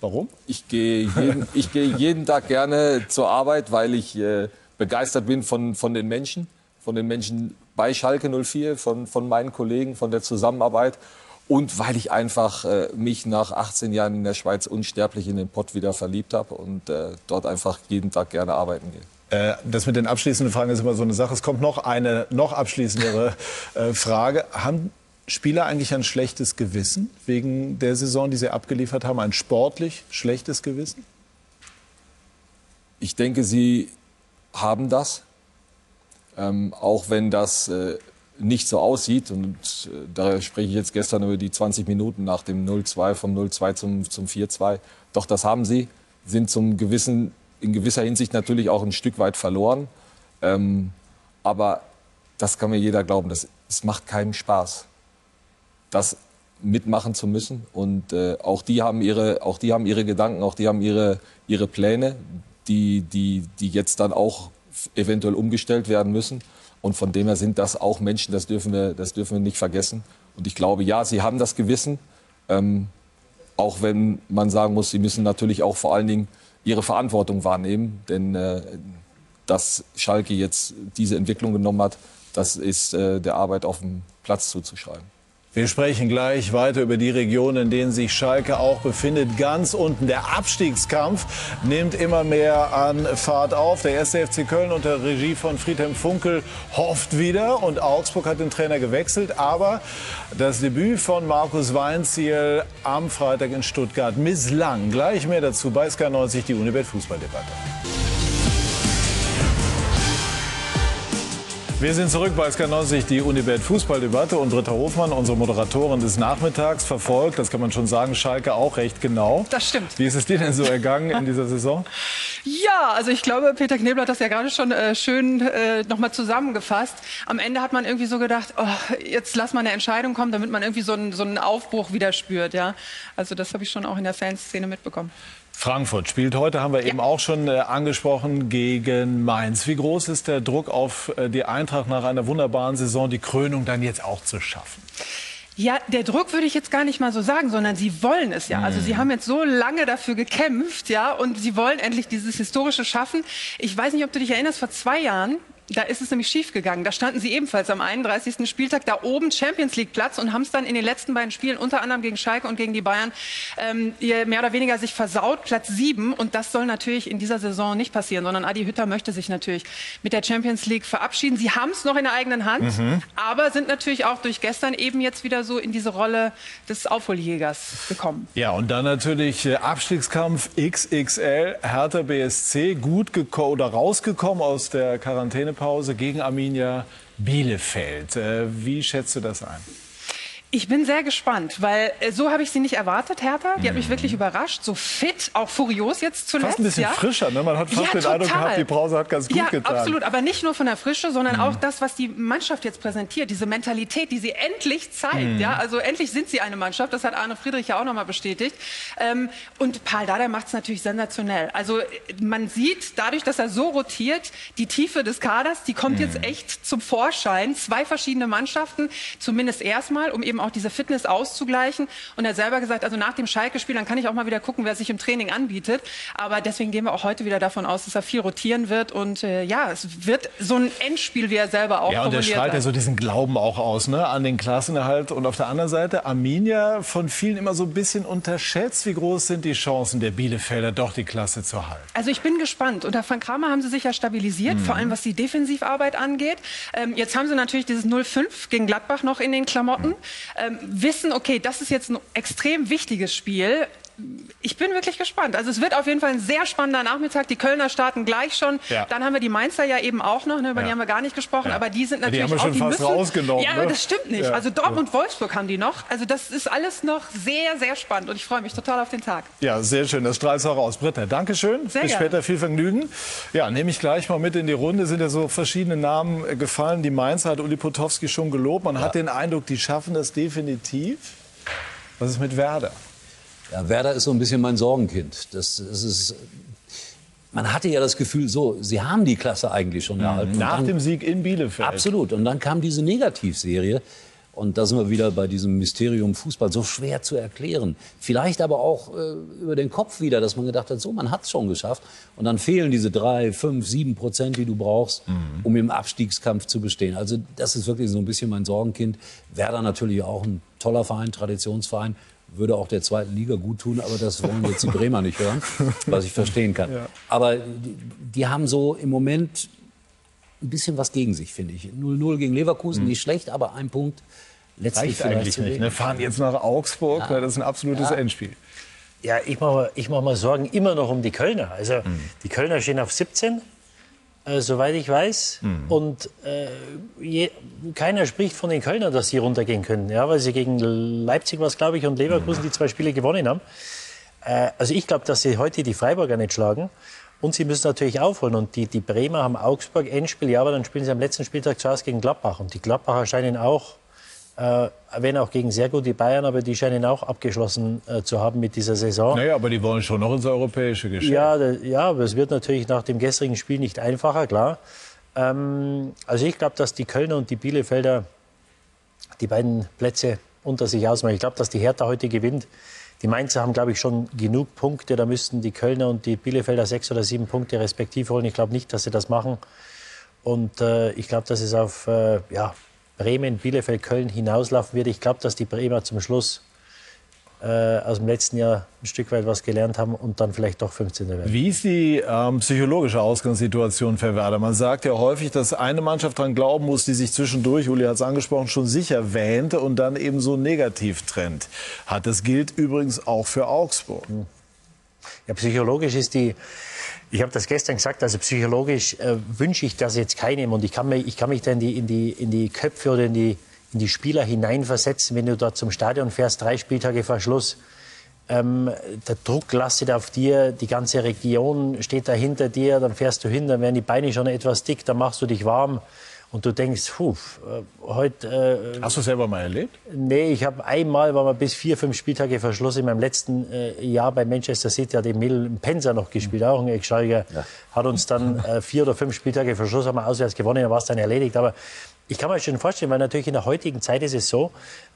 Speaker 2: Warum? Ich gehe jeden, ich gehe jeden Tag gerne zur Arbeit, weil ich äh, begeistert bin von, von den Menschen, von den Menschen bei Schalke 04, von, von meinen Kollegen, von der Zusammenarbeit. Und weil ich einfach äh, mich nach 18 Jahren in der Schweiz unsterblich in den Pott wieder verliebt habe und äh, dort einfach jeden Tag gerne arbeiten gehe.
Speaker 1: Äh, das mit den abschließenden Fragen ist immer so eine Sache. Es kommt noch eine noch abschließendere äh, Frage. Haben Spieler eigentlich ein schlechtes Gewissen wegen der Saison, die sie abgeliefert haben? Ein sportlich schlechtes Gewissen?
Speaker 2: Ich denke, sie haben das. Ähm, auch wenn das äh, nicht so aussieht. Und äh, da spreche ich jetzt gestern über die 20 Minuten nach dem 0-2, vom 0-2 zum, zum 4-2. Doch das haben sie, sind zum gewissen in gewisser Hinsicht natürlich auch ein Stück weit verloren. Ähm, aber das kann mir jeder glauben. Das, es macht keinen Spaß, das mitmachen zu müssen. Und äh, auch, die haben ihre, auch die haben ihre Gedanken, auch die haben ihre, ihre Pläne, die, die, die jetzt dann auch eventuell umgestellt werden müssen. Und von dem her sind das auch Menschen, das dürfen wir, das dürfen wir nicht vergessen. Und ich glaube, ja, sie haben das Gewissen. Ähm, auch wenn man sagen muss, sie müssen natürlich auch vor allen Dingen ihre Verantwortung wahrnehmen. Denn äh, dass Schalke jetzt diese Entwicklung genommen hat, das ist äh, der Arbeit auf dem Platz zuzuschreiben.
Speaker 1: Wir sprechen gleich weiter über die Region, in denen sich Schalke auch befindet. Ganz unten. Der Abstiegskampf nimmt immer mehr an Fahrt auf. Der erste FC Köln unter Regie von Friedhelm Funkel hofft wieder. Und Augsburg hat den Trainer gewechselt. Aber das Debüt von Markus Weinziel am Freitag in Stuttgart misslang. Gleich mehr dazu bei SK90, die Unibet Fußballdebatte. Wir sind zurück bei SK90, die Unibet Fußballdebatte und Britta Hofmann, unsere Moderatorin des Nachmittags, verfolgt, das kann man schon sagen, Schalke auch recht genau.
Speaker 10: Das stimmt.
Speaker 1: Wie ist es dir denn so ergangen in dieser Saison?
Speaker 10: Ja, also ich glaube, Peter Knebel hat das ja gerade schon äh, schön äh, nochmal zusammengefasst. Am Ende hat man irgendwie so gedacht, oh, jetzt lass mal eine Entscheidung kommen, damit man irgendwie so einen, so einen Aufbruch wieder spürt. Ja? Also das habe ich schon auch in der Fanszene mitbekommen.
Speaker 1: Frankfurt spielt heute, haben wir ja. eben auch schon äh, angesprochen, gegen Mainz. Wie groß ist der Druck auf äh, die Eintracht nach einer wunderbaren Saison, die Krönung dann jetzt auch zu schaffen?
Speaker 10: Ja, der Druck würde ich jetzt gar nicht mal so sagen, sondern sie wollen es ja. Also sie mhm. haben jetzt so lange dafür gekämpft, ja, und sie wollen endlich dieses historische schaffen. Ich weiß nicht, ob du dich erinnerst, vor zwei Jahren da ist es nämlich schiefgegangen. Da standen sie ebenfalls am 31. Spieltag da oben Champions League Platz und haben es dann in den letzten beiden Spielen, unter anderem gegen Schalke und gegen die Bayern, ähm, mehr oder weniger sich versaut, Platz 7. Und das soll natürlich in dieser Saison nicht passieren, sondern Adi Hütter möchte sich natürlich mit der Champions League verabschieden. Sie haben es noch in der eigenen Hand, mhm. aber sind natürlich auch durch gestern eben jetzt wieder so in diese Rolle des Aufholjägers gekommen.
Speaker 1: Ja, und dann natürlich äh, Abstiegskampf XXL, Hertha BSC, gut oder rausgekommen aus der Quarantäne Pause gegen Arminia Bielefeld. Äh, wie schätzt du das ein?
Speaker 10: Ich bin sehr gespannt, weil äh, so habe ich sie nicht erwartet, Hertha. Die hat mich wirklich überrascht. So fit, auch furios jetzt zuletzt.
Speaker 1: Fast ein bisschen
Speaker 10: ja.
Speaker 1: frischer, ne? Man hat fast
Speaker 10: Ja,
Speaker 1: den Eindruck
Speaker 10: total.
Speaker 1: gehabt, die Pause hat ganz gut
Speaker 10: ja,
Speaker 1: getan.
Speaker 10: absolut. Aber nicht nur von der Frische, sondern auch das, was die Mannschaft jetzt präsentiert. Diese Mentalität, die sie endlich zeigt.
Speaker 1: Mhm.
Speaker 10: Ja, also endlich sind sie eine Mannschaft. Das hat Arne Friedrich ja auch nochmal bestätigt. Ähm, und Paul Dardai macht es natürlich sensationell. Also äh, man sieht dadurch, dass er so rotiert, die Tiefe des Kaders, die kommt jetzt echt zum Vorschein. Zwei verschiedene Mannschaften, zumindest erstmal, um eben auch diese Fitness auszugleichen. Und er hat selber gesagt, also nach dem Schalke-Spiel, dann kann ich auch mal wieder gucken, wer sich im Training anbietet. Aber deswegen gehen wir auch heute wieder davon aus, dass er viel rotieren wird. Und äh, ja, es wird so ein Endspiel, wie er selber auch
Speaker 1: Ja, und
Speaker 10: formuliert
Speaker 1: strahlt ja so diesen Glauben auch aus, ne, an den Klassenerhalt. Und auf der anderen Seite, Arminia von vielen immer so ein bisschen unterschätzt. Wie groß sind die Chancen der Bielefelder, doch die Klasse zu halten?
Speaker 10: Also ich bin gespannt. Unter Frank Kramer haben sie sich ja stabilisiert, vor allem was die Defensivarbeit angeht. Ähm, jetzt haben sie natürlich dieses 0-5 gegen Gladbach noch in den Klamotten. Ähm, wissen, okay, das ist jetzt ein extrem wichtiges Spiel. Ich bin wirklich gespannt. Also es wird auf jeden Fall ein sehr spannender Nachmittag. Die Kölner starten gleich schon.
Speaker 1: Ja.
Speaker 10: Dann haben wir die Mainzer ja eben auch noch, ne, über
Speaker 1: Ja.
Speaker 10: die haben wir gar nicht gesprochen,
Speaker 1: Ja.
Speaker 10: aber die sind
Speaker 1: Ja, die
Speaker 10: natürlich
Speaker 1: haben wir
Speaker 10: auch
Speaker 1: schon
Speaker 10: die
Speaker 1: fast
Speaker 10: müssen,
Speaker 1: rausgenommen,
Speaker 10: Ja,
Speaker 1: ne?
Speaker 10: das stimmt nicht.
Speaker 1: Ja.
Speaker 10: Also Dortmund Wolfsburg haben die noch. Also das ist alles noch sehr sehr spannend und ich freue mich total auf den Tag.
Speaker 1: Ja, sehr schön. Das strahlt auch raus. Britta, Dankeschön.
Speaker 10: Sehr
Speaker 1: Bis
Speaker 10: gerne.
Speaker 1: später. Viel Vergnügen. Ja, nehme ich gleich mal mit in die Runde. Sind ja so verschiedene Namen äh, gefallen. Die Mainzer hat Uli Potowski schon gelobt. Man hat den Eindruck, die schaffen das definitiv. Was ist mit Werder?
Speaker 3: Ja, Werder ist so ein bisschen mein Sorgenkind. Das, das ist, man hatte ja das Gefühl, so, sie haben die Klasse eigentlich schon erhalten. Und
Speaker 1: Nach
Speaker 3: dann-
Speaker 1: dem Sieg in Bielefeld.
Speaker 3: Absolut. Und dann kam diese Negativserie. Und da sind wir wieder bei diesem Mysterium Fußball, so schwer zu erklären. Vielleicht aber auch äh, über den Kopf wieder, dass man gedacht hat, so, man hat es schon geschafft. Und dann fehlen diese drei, fünf, sieben Prozent, die du brauchst, um im Abstiegskampf zu bestehen. Also das ist wirklich so ein bisschen mein Sorgenkind. Werder natürlich auch ein toller Verein, Traditionsverein. Würde auch der zweiten Liga gut tun, aber das wollen jetzt die Bremer nicht hören, was ich verstehen kann. Aber die, die haben so im Moment ein bisschen was gegen sich, finde ich. 0-0 gegen Leverkusen, nicht schlecht, aber ein Punkt letztlich
Speaker 1: Reicht eigentlich nicht. Ne? Fahren jetzt nach Augsburg. Ne? Das ist ein absolutes Endspiel.
Speaker 4: Ja, ich mache ich mach mal Sorgen immer noch um die Kölner. Also
Speaker 1: Mhm.
Speaker 4: die Kölner stehen auf 17, äh, soweit ich weiß.
Speaker 1: Mhm.
Speaker 4: Und äh, je, keiner spricht von den Kölnern, dass sie runtergehen können. Ja, weil sie gegen Leipzig was, glaube ich, und Leverkusen die zwei Spiele gewonnen haben. Äh, also ich glaube, dass sie heute die Freiburger nicht schlagen. Und sie müssen natürlich aufholen. Und die, die Bremer haben Augsburg Endspiel, ja, aber dann spielen sie am letzten Spieltag zu Hause gegen Gladbach. Und die Gladbacher scheinen auch, äh, wenn auch gegen sehr gute Bayern, aber die scheinen auch abgeschlossen äh, zu haben mit dieser Saison.
Speaker 1: Naja, aber die wollen schon noch ins europäische Geschäft.
Speaker 4: Ja, da- ja, aber es wird natürlich nach dem gestrigen Spiel nicht einfacher, klar. Ähm, also ich glaube, dass die Kölner und die Bielefelder die beiden Plätze unter sich ausmachen. Ich glaube, dass die Hertha heute gewinnt. Die Mainzer haben, glaube ich, schon genug Punkte. Da müssten die Kölner und die Bielefelder sechs oder sieben Punkte respektiv holen. Ich glaube nicht, dass sie das machen. Und äh, ich glaube, dass es auf äh, ja, Bremen, Bielefeld, Köln hinauslaufen wird. Ich glaube, dass die Bremer zum Schluss äh, aus dem letzten Jahr ein Stück weit was gelernt haben und dann vielleicht doch 15. werden.
Speaker 1: Wie ist die ähm, psychologische Ausgangssituation für Werder? Man sagt ja häufig, dass eine Mannschaft daran glauben muss, die sich zwischendurch, Uli hat es angesprochen, schon sicher wähnte und dann eben so negativ trennt. Hat das gilt übrigens auch für Augsburg.
Speaker 4: Ja, psychologisch ist die, ich habe das gestern gesagt, also psychologisch äh, wünsche ich das jetzt keinem und ich kann mich, ich kann mich da in die, in, die, in die Köpfe oder in die, in die Spieler hineinversetzen, wenn du dort zum Stadion fährst, drei Spieltage vor Schluss. Ähm, der Druck lastet auf dir, die ganze Region steht da hinter dir, dann fährst du hin, dann werden die Beine schon etwas dick, dann machst du dich warm und du denkst, puh, äh, heute... Äh,
Speaker 1: Hast du selber mal erlebt?
Speaker 4: Nee, ich habe einmal, war mal bis vier, fünf Spieltage verschlossen in meinem letzten äh, Jahr bei Manchester City, hat Emil Penzer noch gespielt, auch ein Ex-Schalker. Hat uns dann äh, vier oder fünf Spieltage verschlossen, haben wir auswärts gewonnen, dann war es dann erledigt. Aber ich kann mir schon vorstellen, weil natürlich in der heutigen Zeit ist es so,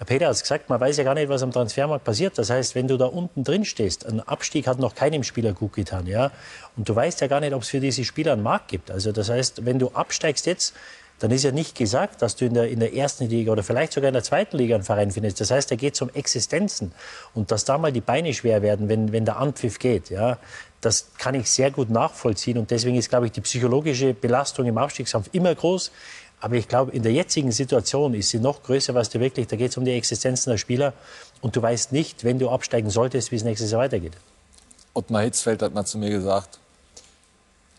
Speaker 4: Peter hat es gesagt, man weiß ja gar nicht, was am Transfermarkt passiert. Das heißt, wenn du da unten drin stehst, ein Abstieg hat noch keinem Spieler gut getan, ja. Und du weißt ja gar nicht, ob es für diese Spieler einen Markt gibt. Also das heißt, wenn du absteigst jetzt, dann ist ja nicht gesagt, dass du in der, in der ersten Liga oder vielleicht sogar in der zweiten Liga einen Verein findest. Das heißt, da geht es um Existenzen. Und dass da mal die Beine schwer werden, wenn, wenn der Anpfiff geht, ja, das kann ich sehr gut nachvollziehen. Und deswegen ist, glaube ich, die psychologische Belastung im Aufstiegskampf immer groß. Aber ich glaube, in der jetzigen Situation ist sie noch größer, weil du wirklich, da geht es um die Existenzen der Spieler. Und du weißt nicht, wenn du absteigen solltest, wie es nächstes Jahr weitergeht.
Speaker 2: Ottmar Hitzfeld hat mal zu mir gesagt,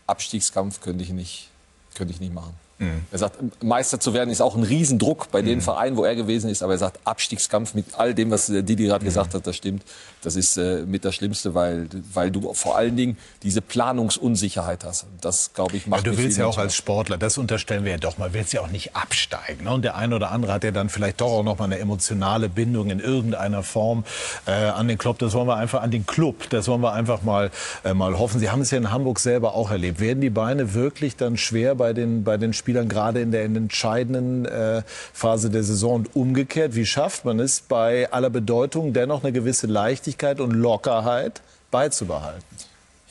Speaker 2: Abstiegskampf könnte ich nicht, könnte ich nicht machen. Mhm. Er sagt, Meister zu werden ist auch ein Riesendruck bei den mhm. Vereinen, wo er gewesen ist. Aber er sagt, Abstiegskampf mit all dem, was äh, Didi gerade mhm. gesagt hat, das stimmt. Das ist äh, mit das Schlimmste, weil, weil du vor allen Dingen diese Planungsunsicherheit hast. Das, glaube ich, macht
Speaker 1: ja, Du willst ja auch als Sportler, das unterstellen wir ja doch mal, willst ja auch nicht absteigen. Ne? Und der eine oder andere hat ja dann vielleicht doch auch noch mal eine emotionale Bindung in irgendeiner Form äh, an den Club. Das wollen wir einfach, an den Club, das wollen wir einfach mal, äh, mal hoffen. Sie haben es ja in Hamburg selber auch erlebt. Werden die Beine wirklich dann schwer bei den, bei den Spielern, gerade in der entscheidenden äh, Phase der Saison? Und umgekehrt, wie schafft man es bei aller Bedeutung dennoch eine gewisse Leichtigkeit und Lockerheit beizubehalten?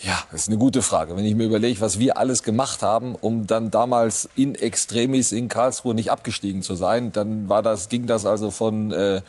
Speaker 2: Ja, das ist eine gute Frage. Wenn ich mir überlege, was wir alles gemacht haben, um dann damals in Extremis in Karlsruhe nicht abgestiegen zu sein, dann war das, ging das also von äh, äh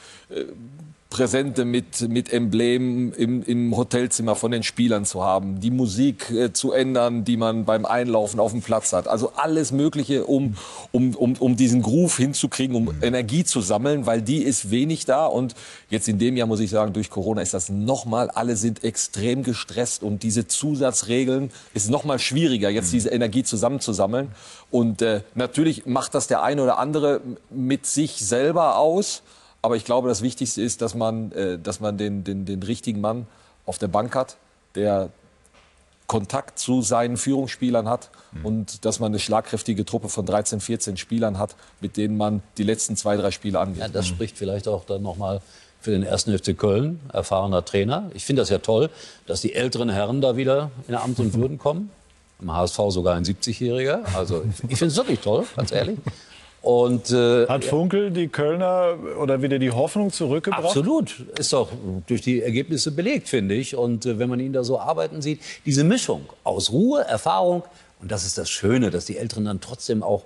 Speaker 2: Präsente mit, mit Emblemen im, im Hotelzimmer von den Spielern zu haben, die Musik äh, zu ändern, die man beim Einlaufen auf dem Platz hat. Also alles Mögliche, um, um, um, um diesen Groove hinzukriegen, um Energie zu sammeln, weil die ist wenig da. Und jetzt in dem Jahr muss ich sagen, durch Corona ist das nochmal, alle sind extrem gestresst und diese Zusatzregeln ist nochmal schwieriger, jetzt diese Energie zusammenzusammeln. Und äh, natürlich macht das der eine oder andere mit sich selber aus. Aber ich glaube, das Wichtigste ist, dass man, äh, dass man den, den, den richtigen Mann auf der Bank hat, der Kontakt zu seinen Führungsspielern hat mhm. und dass man eine schlagkräftige Truppe von 13, 14 Spielern hat, mit denen man die letzten zwei, drei Spiele angeht.
Speaker 3: Ja, das mhm. spricht vielleicht auch dann nochmal für den ersten FC Köln, erfahrener Trainer. Ich finde das ja toll, dass die älteren Herren da wieder in Amt und Würden kommen. Im HSV sogar ein 70-Jähriger. Also ich finde es wirklich toll, ganz ehrlich.
Speaker 1: Und, äh, Hat Funkel die Kölner oder wieder die Hoffnung zurückgebracht?
Speaker 3: Absolut. Ist doch durch die Ergebnisse belegt, finde ich. Und äh, wenn man ihn da so arbeiten sieht, diese Mischung aus Ruhe, Erfahrung, und das ist das Schöne, dass die Älteren dann trotzdem auch,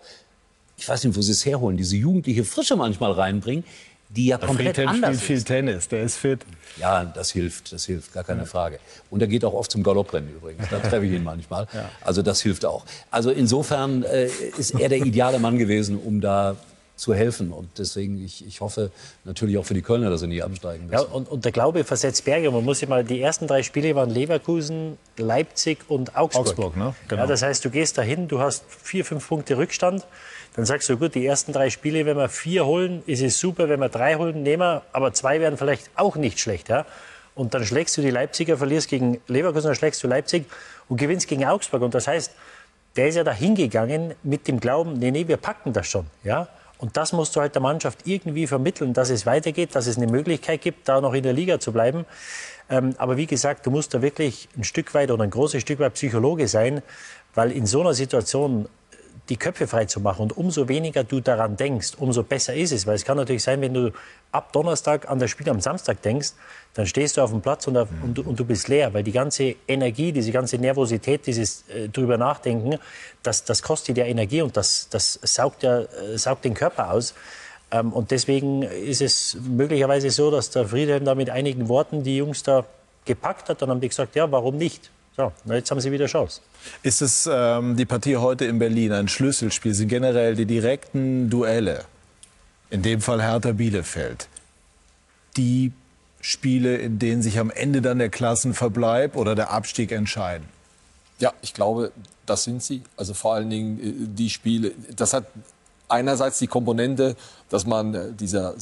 Speaker 3: ich weiß nicht, wo sie es herholen, diese jugendliche Frische manchmal reinbringen, die ja komplett
Speaker 1: Friedhelm
Speaker 3: anders
Speaker 1: spielt
Speaker 3: ist.
Speaker 1: viel Tennis, der ist fit.
Speaker 3: Ja, das hilft, das hilft, gar keine ja. Frage. Und er geht auch oft zum Galopprennen übrigens. Da [LAUGHS] treffe ich ihn manchmal. Ja. Also das hilft auch. Also insofern äh, ist er der ideale Mann gewesen, um da zu helfen. Und deswegen, ich, ich hoffe natürlich auch für die Kölner, dass sie nie absteigen müssen.
Speaker 4: Ja, und, und der Glaube versetzt Berge. Man muss sich mal, die ersten drei Spiele waren Leverkusen, Leipzig und Augsburg.
Speaker 1: Augsburg ne?
Speaker 4: genau. ja, das heißt, du gehst dahin, du hast vier, fünf Punkte Rückstand. Dann sagst du, gut, die ersten drei Spiele, wenn wir vier holen, ist es super. Wenn wir drei holen, nehmen wir. Aber zwei wären vielleicht auch nicht schlecht. Ja? Und dann schlägst du die Leipziger, verlierst gegen Leverkusen, dann schlägst du Leipzig und gewinnst gegen Augsburg. Und das heißt, der ist ja da hingegangen mit dem Glauben, nee, nee, wir packen das schon. Ja? Und das musst du halt der Mannschaft irgendwie vermitteln, dass es weitergeht, dass es eine Möglichkeit gibt, da noch in der Liga zu bleiben. Ähm, aber wie gesagt, du musst da wirklich ein Stück weit oder ein großes Stück weit Psychologe sein, weil in so einer Situation die Köpfe frei zu machen. Und umso weniger du daran denkst, umso besser ist es. Weil es kann natürlich sein, wenn du ab Donnerstag an das Spiel am Samstag denkst, dann stehst du auf dem Platz und, und, und du bist leer. Weil die ganze Energie, diese ganze Nervosität, dieses äh, drüber nachdenken, das, das kostet ja Energie und das, das saugt, ja, äh, saugt den Körper aus. Ähm, und deswegen ist es möglicherweise so, dass der Friedhelm da mit einigen Worten die Jungs da gepackt hat. Dann haben die gesagt, ja, warum nicht? So, jetzt haben sie wieder Chance.
Speaker 1: Ist es ähm, die Partie heute in Berlin ein Schlüsselspiel? Sind generell die direkten Duelle, in dem Fall Hertha Bielefeld, die Spiele, in denen sich am Ende dann der Klassenverbleib oder der Abstieg entscheiden?
Speaker 2: Ja, ich glaube, das sind sie. Also vor allen Dingen äh, die Spiele. Das hat einerseits die Komponente, dass man äh, dieser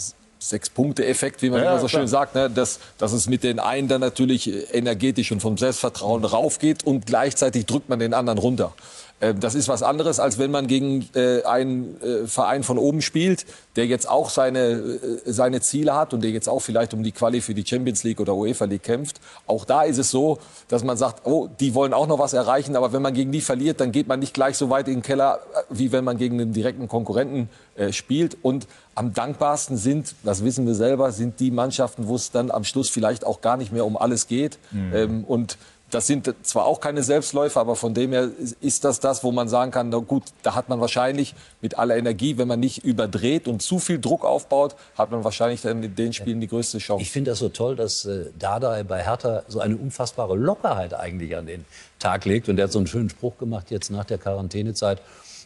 Speaker 2: Sechs-Punkte-Effekt, wie man ja, immer so klar. schön sagt, ne? dass, dass es mit den einen dann natürlich energetisch und vom Selbstvertrauen raufgeht und gleichzeitig drückt man den anderen runter. Ähm, das ist was anderes, als wenn man gegen äh, einen äh, Verein von oben spielt, der jetzt auch seine, äh, seine Ziele hat und der jetzt auch vielleicht um die Quali für die Champions League oder UEFA League kämpft. Auch da ist es so, dass man sagt, oh, die wollen auch noch was erreichen, aber wenn man gegen die verliert, dann geht man nicht gleich so weit in den Keller, wie wenn man gegen einen direkten Konkurrenten spielt. Und am dankbarsten sind, das wissen wir selber, sind die Mannschaften, wo es dann am Schluss vielleicht auch gar nicht mehr um alles geht. Mhm. Ähm, und das sind zwar auch keine Selbstläufer, aber von dem her ist das das, wo man sagen kann, na gut, da hat man wahrscheinlich mit aller Energie, wenn man nicht überdreht und zu viel Druck aufbaut, hat man wahrscheinlich dann in den Spielen die größte Chance.
Speaker 3: Ich finde das so toll, dass äh, Dada bei Hertha so eine unfassbare Lockerheit eigentlich an den Tag legt. Und der hat so einen schönen Spruch gemacht jetzt nach der Quarantänezeit.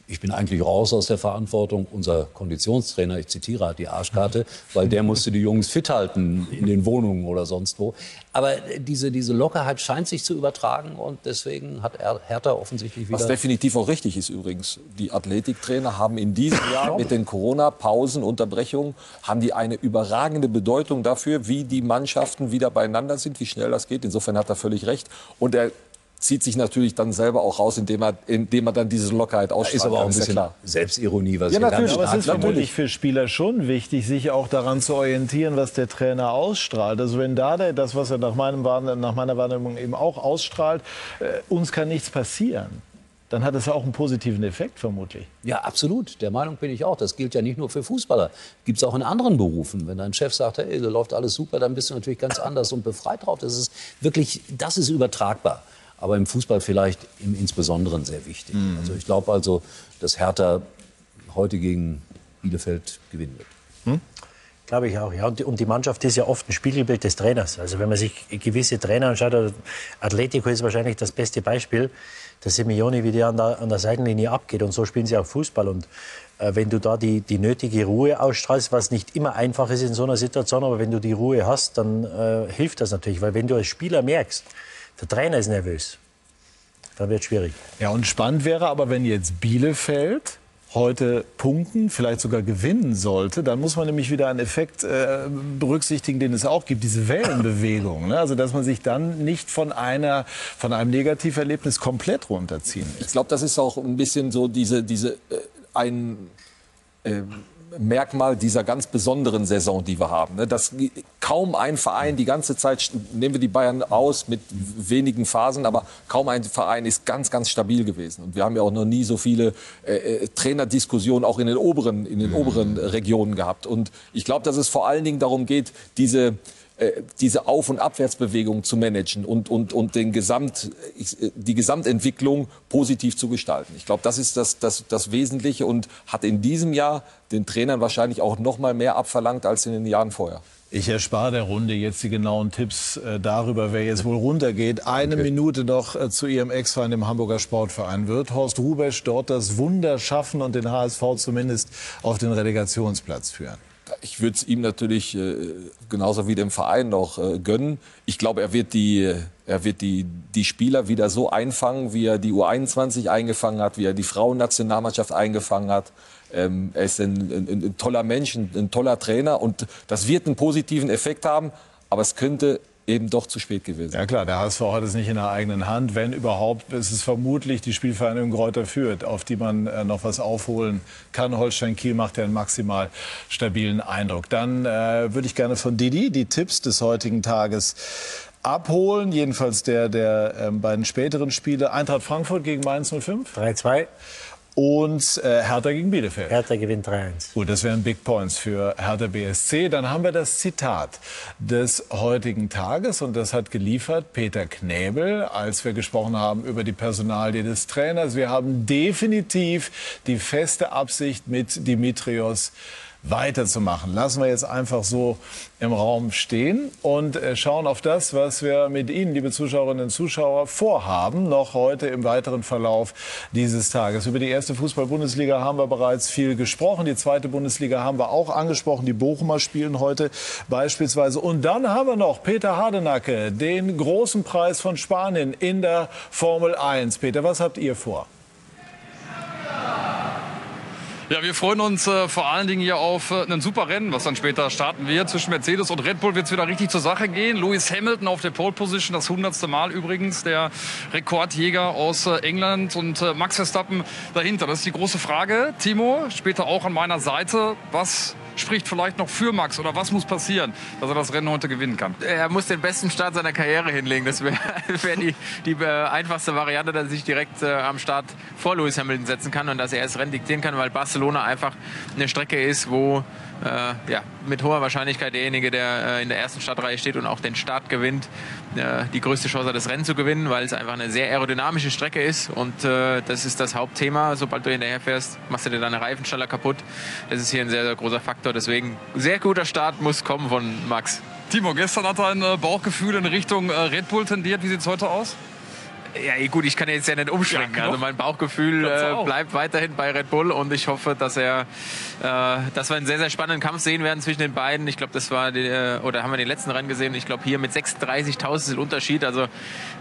Speaker 3: Ich bin eigentlich raus aus der Verantwortung. Unser Konditionstrainer, ich zitiere, hat die Arschkarte, weil der musste die Jungs fit halten in den Wohnungen oder sonst wo. Aber diese, diese Lockerheit scheint sich zu übertragen und deswegen hat Hertha offensichtlich wieder...
Speaker 2: Was definitiv auch richtig ist übrigens. Die Athletiktrainer haben in diesem Jahr mit den Corona-Pausen, Unterbrechungen, haben die eine überragende Bedeutung dafür, wie die Mannschaften wieder beieinander sind, wie schnell das geht. Insofern hat er völlig recht. Und er zieht sich natürlich dann selber auch raus, indem er, indem er dann diese Lockerheit ausstrahlt.
Speaker 3: Ist aber auch ein bisschen ja Selbstironie, was
Speaker 1: ja, natürlich. Aber es ist natürlich für Spieler schon wichtig, sich auch daran zu orientieren, was der Trainer ausstrahlt. Also wenn da der, das, was er nach, meinem, nach meiner Wahrnehmung eben auch ausstrahlt, äh, uns kann nichts passieren dann hat es ja auch einen positiven Effekt vermutlich.
Speaker 3: Ja, absolut. Der Meinung bin ich auch. Das gilt ja nicht nur für Fußballer. Gibt es auch in anderen Berufen. Wenn dein Chef sagt, hey, da läuft alles super, dann bist du natürlich ganz anders und befreit drauf. Das ist wirklich, das ist übertragbar aber im Fußball vielleicht im Insbesonderen sehr wichtig. Mhm. Also ich glaube also, dass Hertha heute gegen Bielefeld gewinnen wird. Hm?
Speaker 4: Glaube ich auch, ja. Und die, und die, Mannschaft ist ja oft ein Spiegelbild des Trainers. Also wenn man sich gewisse Trainer anschaut, Atletico ist wahrscheinlich das beste Beispiel, der Simeone, wie der an der, an der Seitenlinie abgeht. Und so spielen sie auch Fußball. Und äh, wenn du da die, die nötige Ruhe ausstrahlst, was nicht immer einfach ist in so einer Situation, aber wenn du die Ruhe hast, dann äh, hilft das natürlich. Weil wenn du als Spieler merkst, der Trainer ist nervös. Dann wird es schwierig.
Speaker 1: Ja, und spannend wäre aber, wenn jetzt Bielefeld heute punkten, vielleicht sogar gewinnen sollte, dann muss man nämlich wieder einen Effekt äh, berücksichtigen, den es auch gibt, diese Wellenbewegung. Ne? Also dass man sich dann nicht von einer von einem Negativerlebnis komplett runterziehen lässt.
Speaker 2: Ich glaube, das ist auch ein bisschen so diese diese äh, ein äh, Merkmal dieser ganz besonderen Saison, die wir haben. Ne? Dass kaum ein Verein die ganze Zeit, nehmen wir die Bayern aus mit wenigen Phasen, aber kaum ein Verein ist ganz, ganz stabil gewesen. Und wir haben ja auch noch nie so viele äh, äh Trainerdiskussionen auch in den oberen, in den oberen Regionen gehabt. Und ich glaube, dass es vor allen Dingen darum geht, diese diese Auf- und Abwärtsbewegung zu managen und, und, und den Gesamt, äh, die Gesamtentwicklung positiv zu gestalten. Ich glaube, das ist das, das, das Wesentliche und hat in diesem Jahr den Trainern wahrscheinlich auch noch mal mehr abverlangt als in den Jahren vorher.
Speaker 1: Ich erspare der Runde jetzt die genauen Tipps äh, darüber, wer jetzt wohl runtergeht. Eine okay. Minute noch äh, zu Ihrem Ex-Verein, dem Hamburger Sportverein. Wird Horst Rubesch dort das Wunder schaffen und den HSV zumindest auf den Relegationsplatz führen?
Speaker 2: Ich würde es ihm natürlich äh, genauso wie dem Verein noch äh, gönnen. Ich glaube, er wird die er wird die, die Spieler wieder so einfangen, wie er die U21 eingefangen hat, wie er die Frauennationalmannschaft eingefangen hat. Ähm, er ist ein, ein, ein toller Mensch, ein, ein toller Trainer und das wird einen positiven Effekt haben. Aber es könnte eben doch zu spät gewesen.
Speaker 1: Ja klar, der HSV hat es nicht in der eigenen Hand. Wenn überhaupt, ist es vermutlich die Spielvereinigung Kräuter führt, auf die man äh, noch was aufholen kann. Holstein Kiel macht ja einen maximal stabilen Eindruck. Dann äh, würde ich gerne von Didi die Tipps des heutigen Tages abholen. Jedenfalls der der äh, beiden späteren Spiele. Eintracht Frankfurt gegen Mainz 05.
Speaker 4: 3-2
Speaker 1: und äh, Hertha gegen Bielefeld.
Speaker 4: Hertha gewinnt 3-1.
Speaker 1: Gut, das wären Big Points für Hertha BSC. Dann haben wir das Zitat des heutigen Tages und das hat geliefert Peter Knäbel, als wir gesprochen haben über die Personalie des Trainers. Wir haben definitiv die feste Absicht mit Dimitrios weiterzumachen. Lassen wir jetzt einfach so im Raum stehen und äh, schauen auf das, was wir mit Ihnen, liebe Zuschauerinnen und Zuschauer, vorhaben, noch heute im weiteren Verlauf dieses Tages. Über die erste Fußball-Bundesliga haben wir bereits viel gesprochen. Die zweite Bundesliga haben wir auch angesprochen. Die Bochumer spielen heute beispielsweise. Und dann haben wir noch Peter Hardenacke, den großen Preis von Spanien in der Formel 1. Peter, was habt ihr vor?
Speaker 11: Ja, wir freuen uns äh, vor allen Dingen hier auf äh, ein super Rennen, was dann später starten wird. Zwischen Mercedes und Red Bull wird es wieder richtig zur Sache gehen. Lewis Hamilton auf der Pole Position, das hundertste Mal übrigens, der Rekordjäger aus äh, England und äh, Max Verstappen dahinter. Das ist die große Frage. Timo, später auch an meiner Seite. Was spricht vielleicht noch für Max oder was muss passieren, dass er das Rennen heute gewinnen kann?
Speaker 12: Er muss den besten Start seiner Karriere hinlegen. Das wäre [LAUGHS] wär die, die äh, einfachste Variante, dass er sich direkt äh, am Start vor Lewis Hamilton setzen kann und dass er das Rennen diktieren kann, weil Barcelona einfach eine Strecke ist, wo äh, ja, mit hoher Wahrscheinlichkeit derjenige, der äh, in der ersten Startreihe steht und auch den Start gewinnt, äh, die größte Chance hat, das Rennen zu gewinnen, weil es einfach eine sehr aerodynamische Strecke ist und äh, das ist das Hauptthema. Sobald du hinterher fährst, machst du dir deine Reifen kaputt. Das ist hier ein sehr, sehr großer Faktor. Deswegen sehr guter Start muss kommen von Max.
Speaker 11: Timo, gestern hat er ein äh, Bauchgefühl in Richtung äh, Red Bull tendiert. Wie sieht es heute aus?
Speaker 12: Ja, gut, ich kann jetzt ja nicht umschwenken. Ja, also mein Bauchgefühl äh, bleibt weiterhin bei Red Bull und ich hoffe, dass er, äh, dass wir einen sehr, sehr spannenden Kampf sehen werden zwischen den beiden. Ich glaube, das war die, äh, oder haben wir den letzten Rennen gesehen. Ich glaube, hier mit 36.000 Unterschied. Also äh,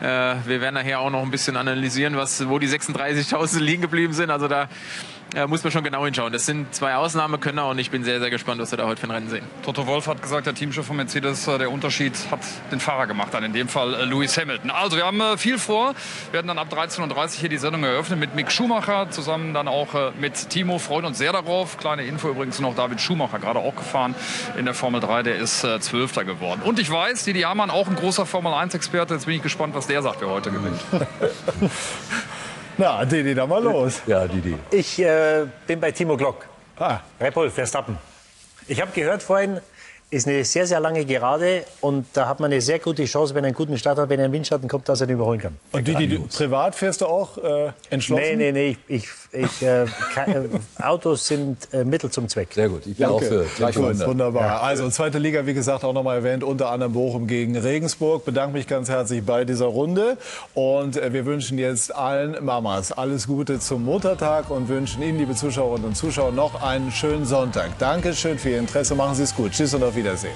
Speaker 12: wir werden nachher auch noch ein bisschen analysieren, was, wo die 36.000 liegen geblieben sind. Also da ja, muss man schon genau hinschauen. Das sind zwei Ausnahmekönner und ich bin sehr, sehr gespannt, was wir da heute für ein Rennen sehen.
Speaker 11: Toto Wolf hat gesagt, der Teamchef von Mercedes, äh, der Unterschied hat den Fahrer gemacht, dann in dem Fall äh, Lewis Hamilton. Also wir haben äh, viel vor. Wir werden dann ab 13.30 Uhr hier die Sendung eröffnen mit Mick Schumacher, zusammen dann auch mit Timo. Freuen uns sehr darauf. Kleine Info übrigens noch, David Schumacher, gerade auch gefahren in der Formel 3, der ist äh, Zwölfter geworden. Und ich weiß, Didi Hamann, auch ein großer Formel 1-Experte. Jetzt bin ich gespannt, was der sagt, wer heute gewinnt. [LAUGHS]
Speaker 1: Na, Didi, dann mal los.
Speaker 3: Ja, Didi.
Speaker 4: Ich äh, bin bei Timo Glock. Ah. Bull, Verstappen. Ich habe gehört vorhin, ist eine sehr, sehr lange Gerade und da hat man eine sehr gute Chance, wenn er einen guten Start hat, wenn er einen Windschatten kommt, dass er ihn überholen kann.
Speaker 1: Und die, die, privat fährst du auch äh, entschlossen?
Speaker 4: Nee, nee, nee. Ich, ich, ich äh, kann, äh, Autos sind äh, Mittel zum Zweck.
Speaker 3: Sehr gut. Ich bin auch für
Speaker 1: Gut, Wunderbar. Ja. Also zweite Liga, wie gesagt, auch nochmal erwähnt, unter anderem Bochum gegen Regensburg. Bedanke mich ganz herzlich bei dieser Runde und äh, wir wünschen jetzt allen Mamas alles Gute zum Muttertag und wünschen Ihnen, liebe Zuschauerinnen und Zuschauer, noch einen schönen Sonntag. Dankeschön für Ihr Interesse. Machen Sie es gut. Tschüss und auf Wiedersehen.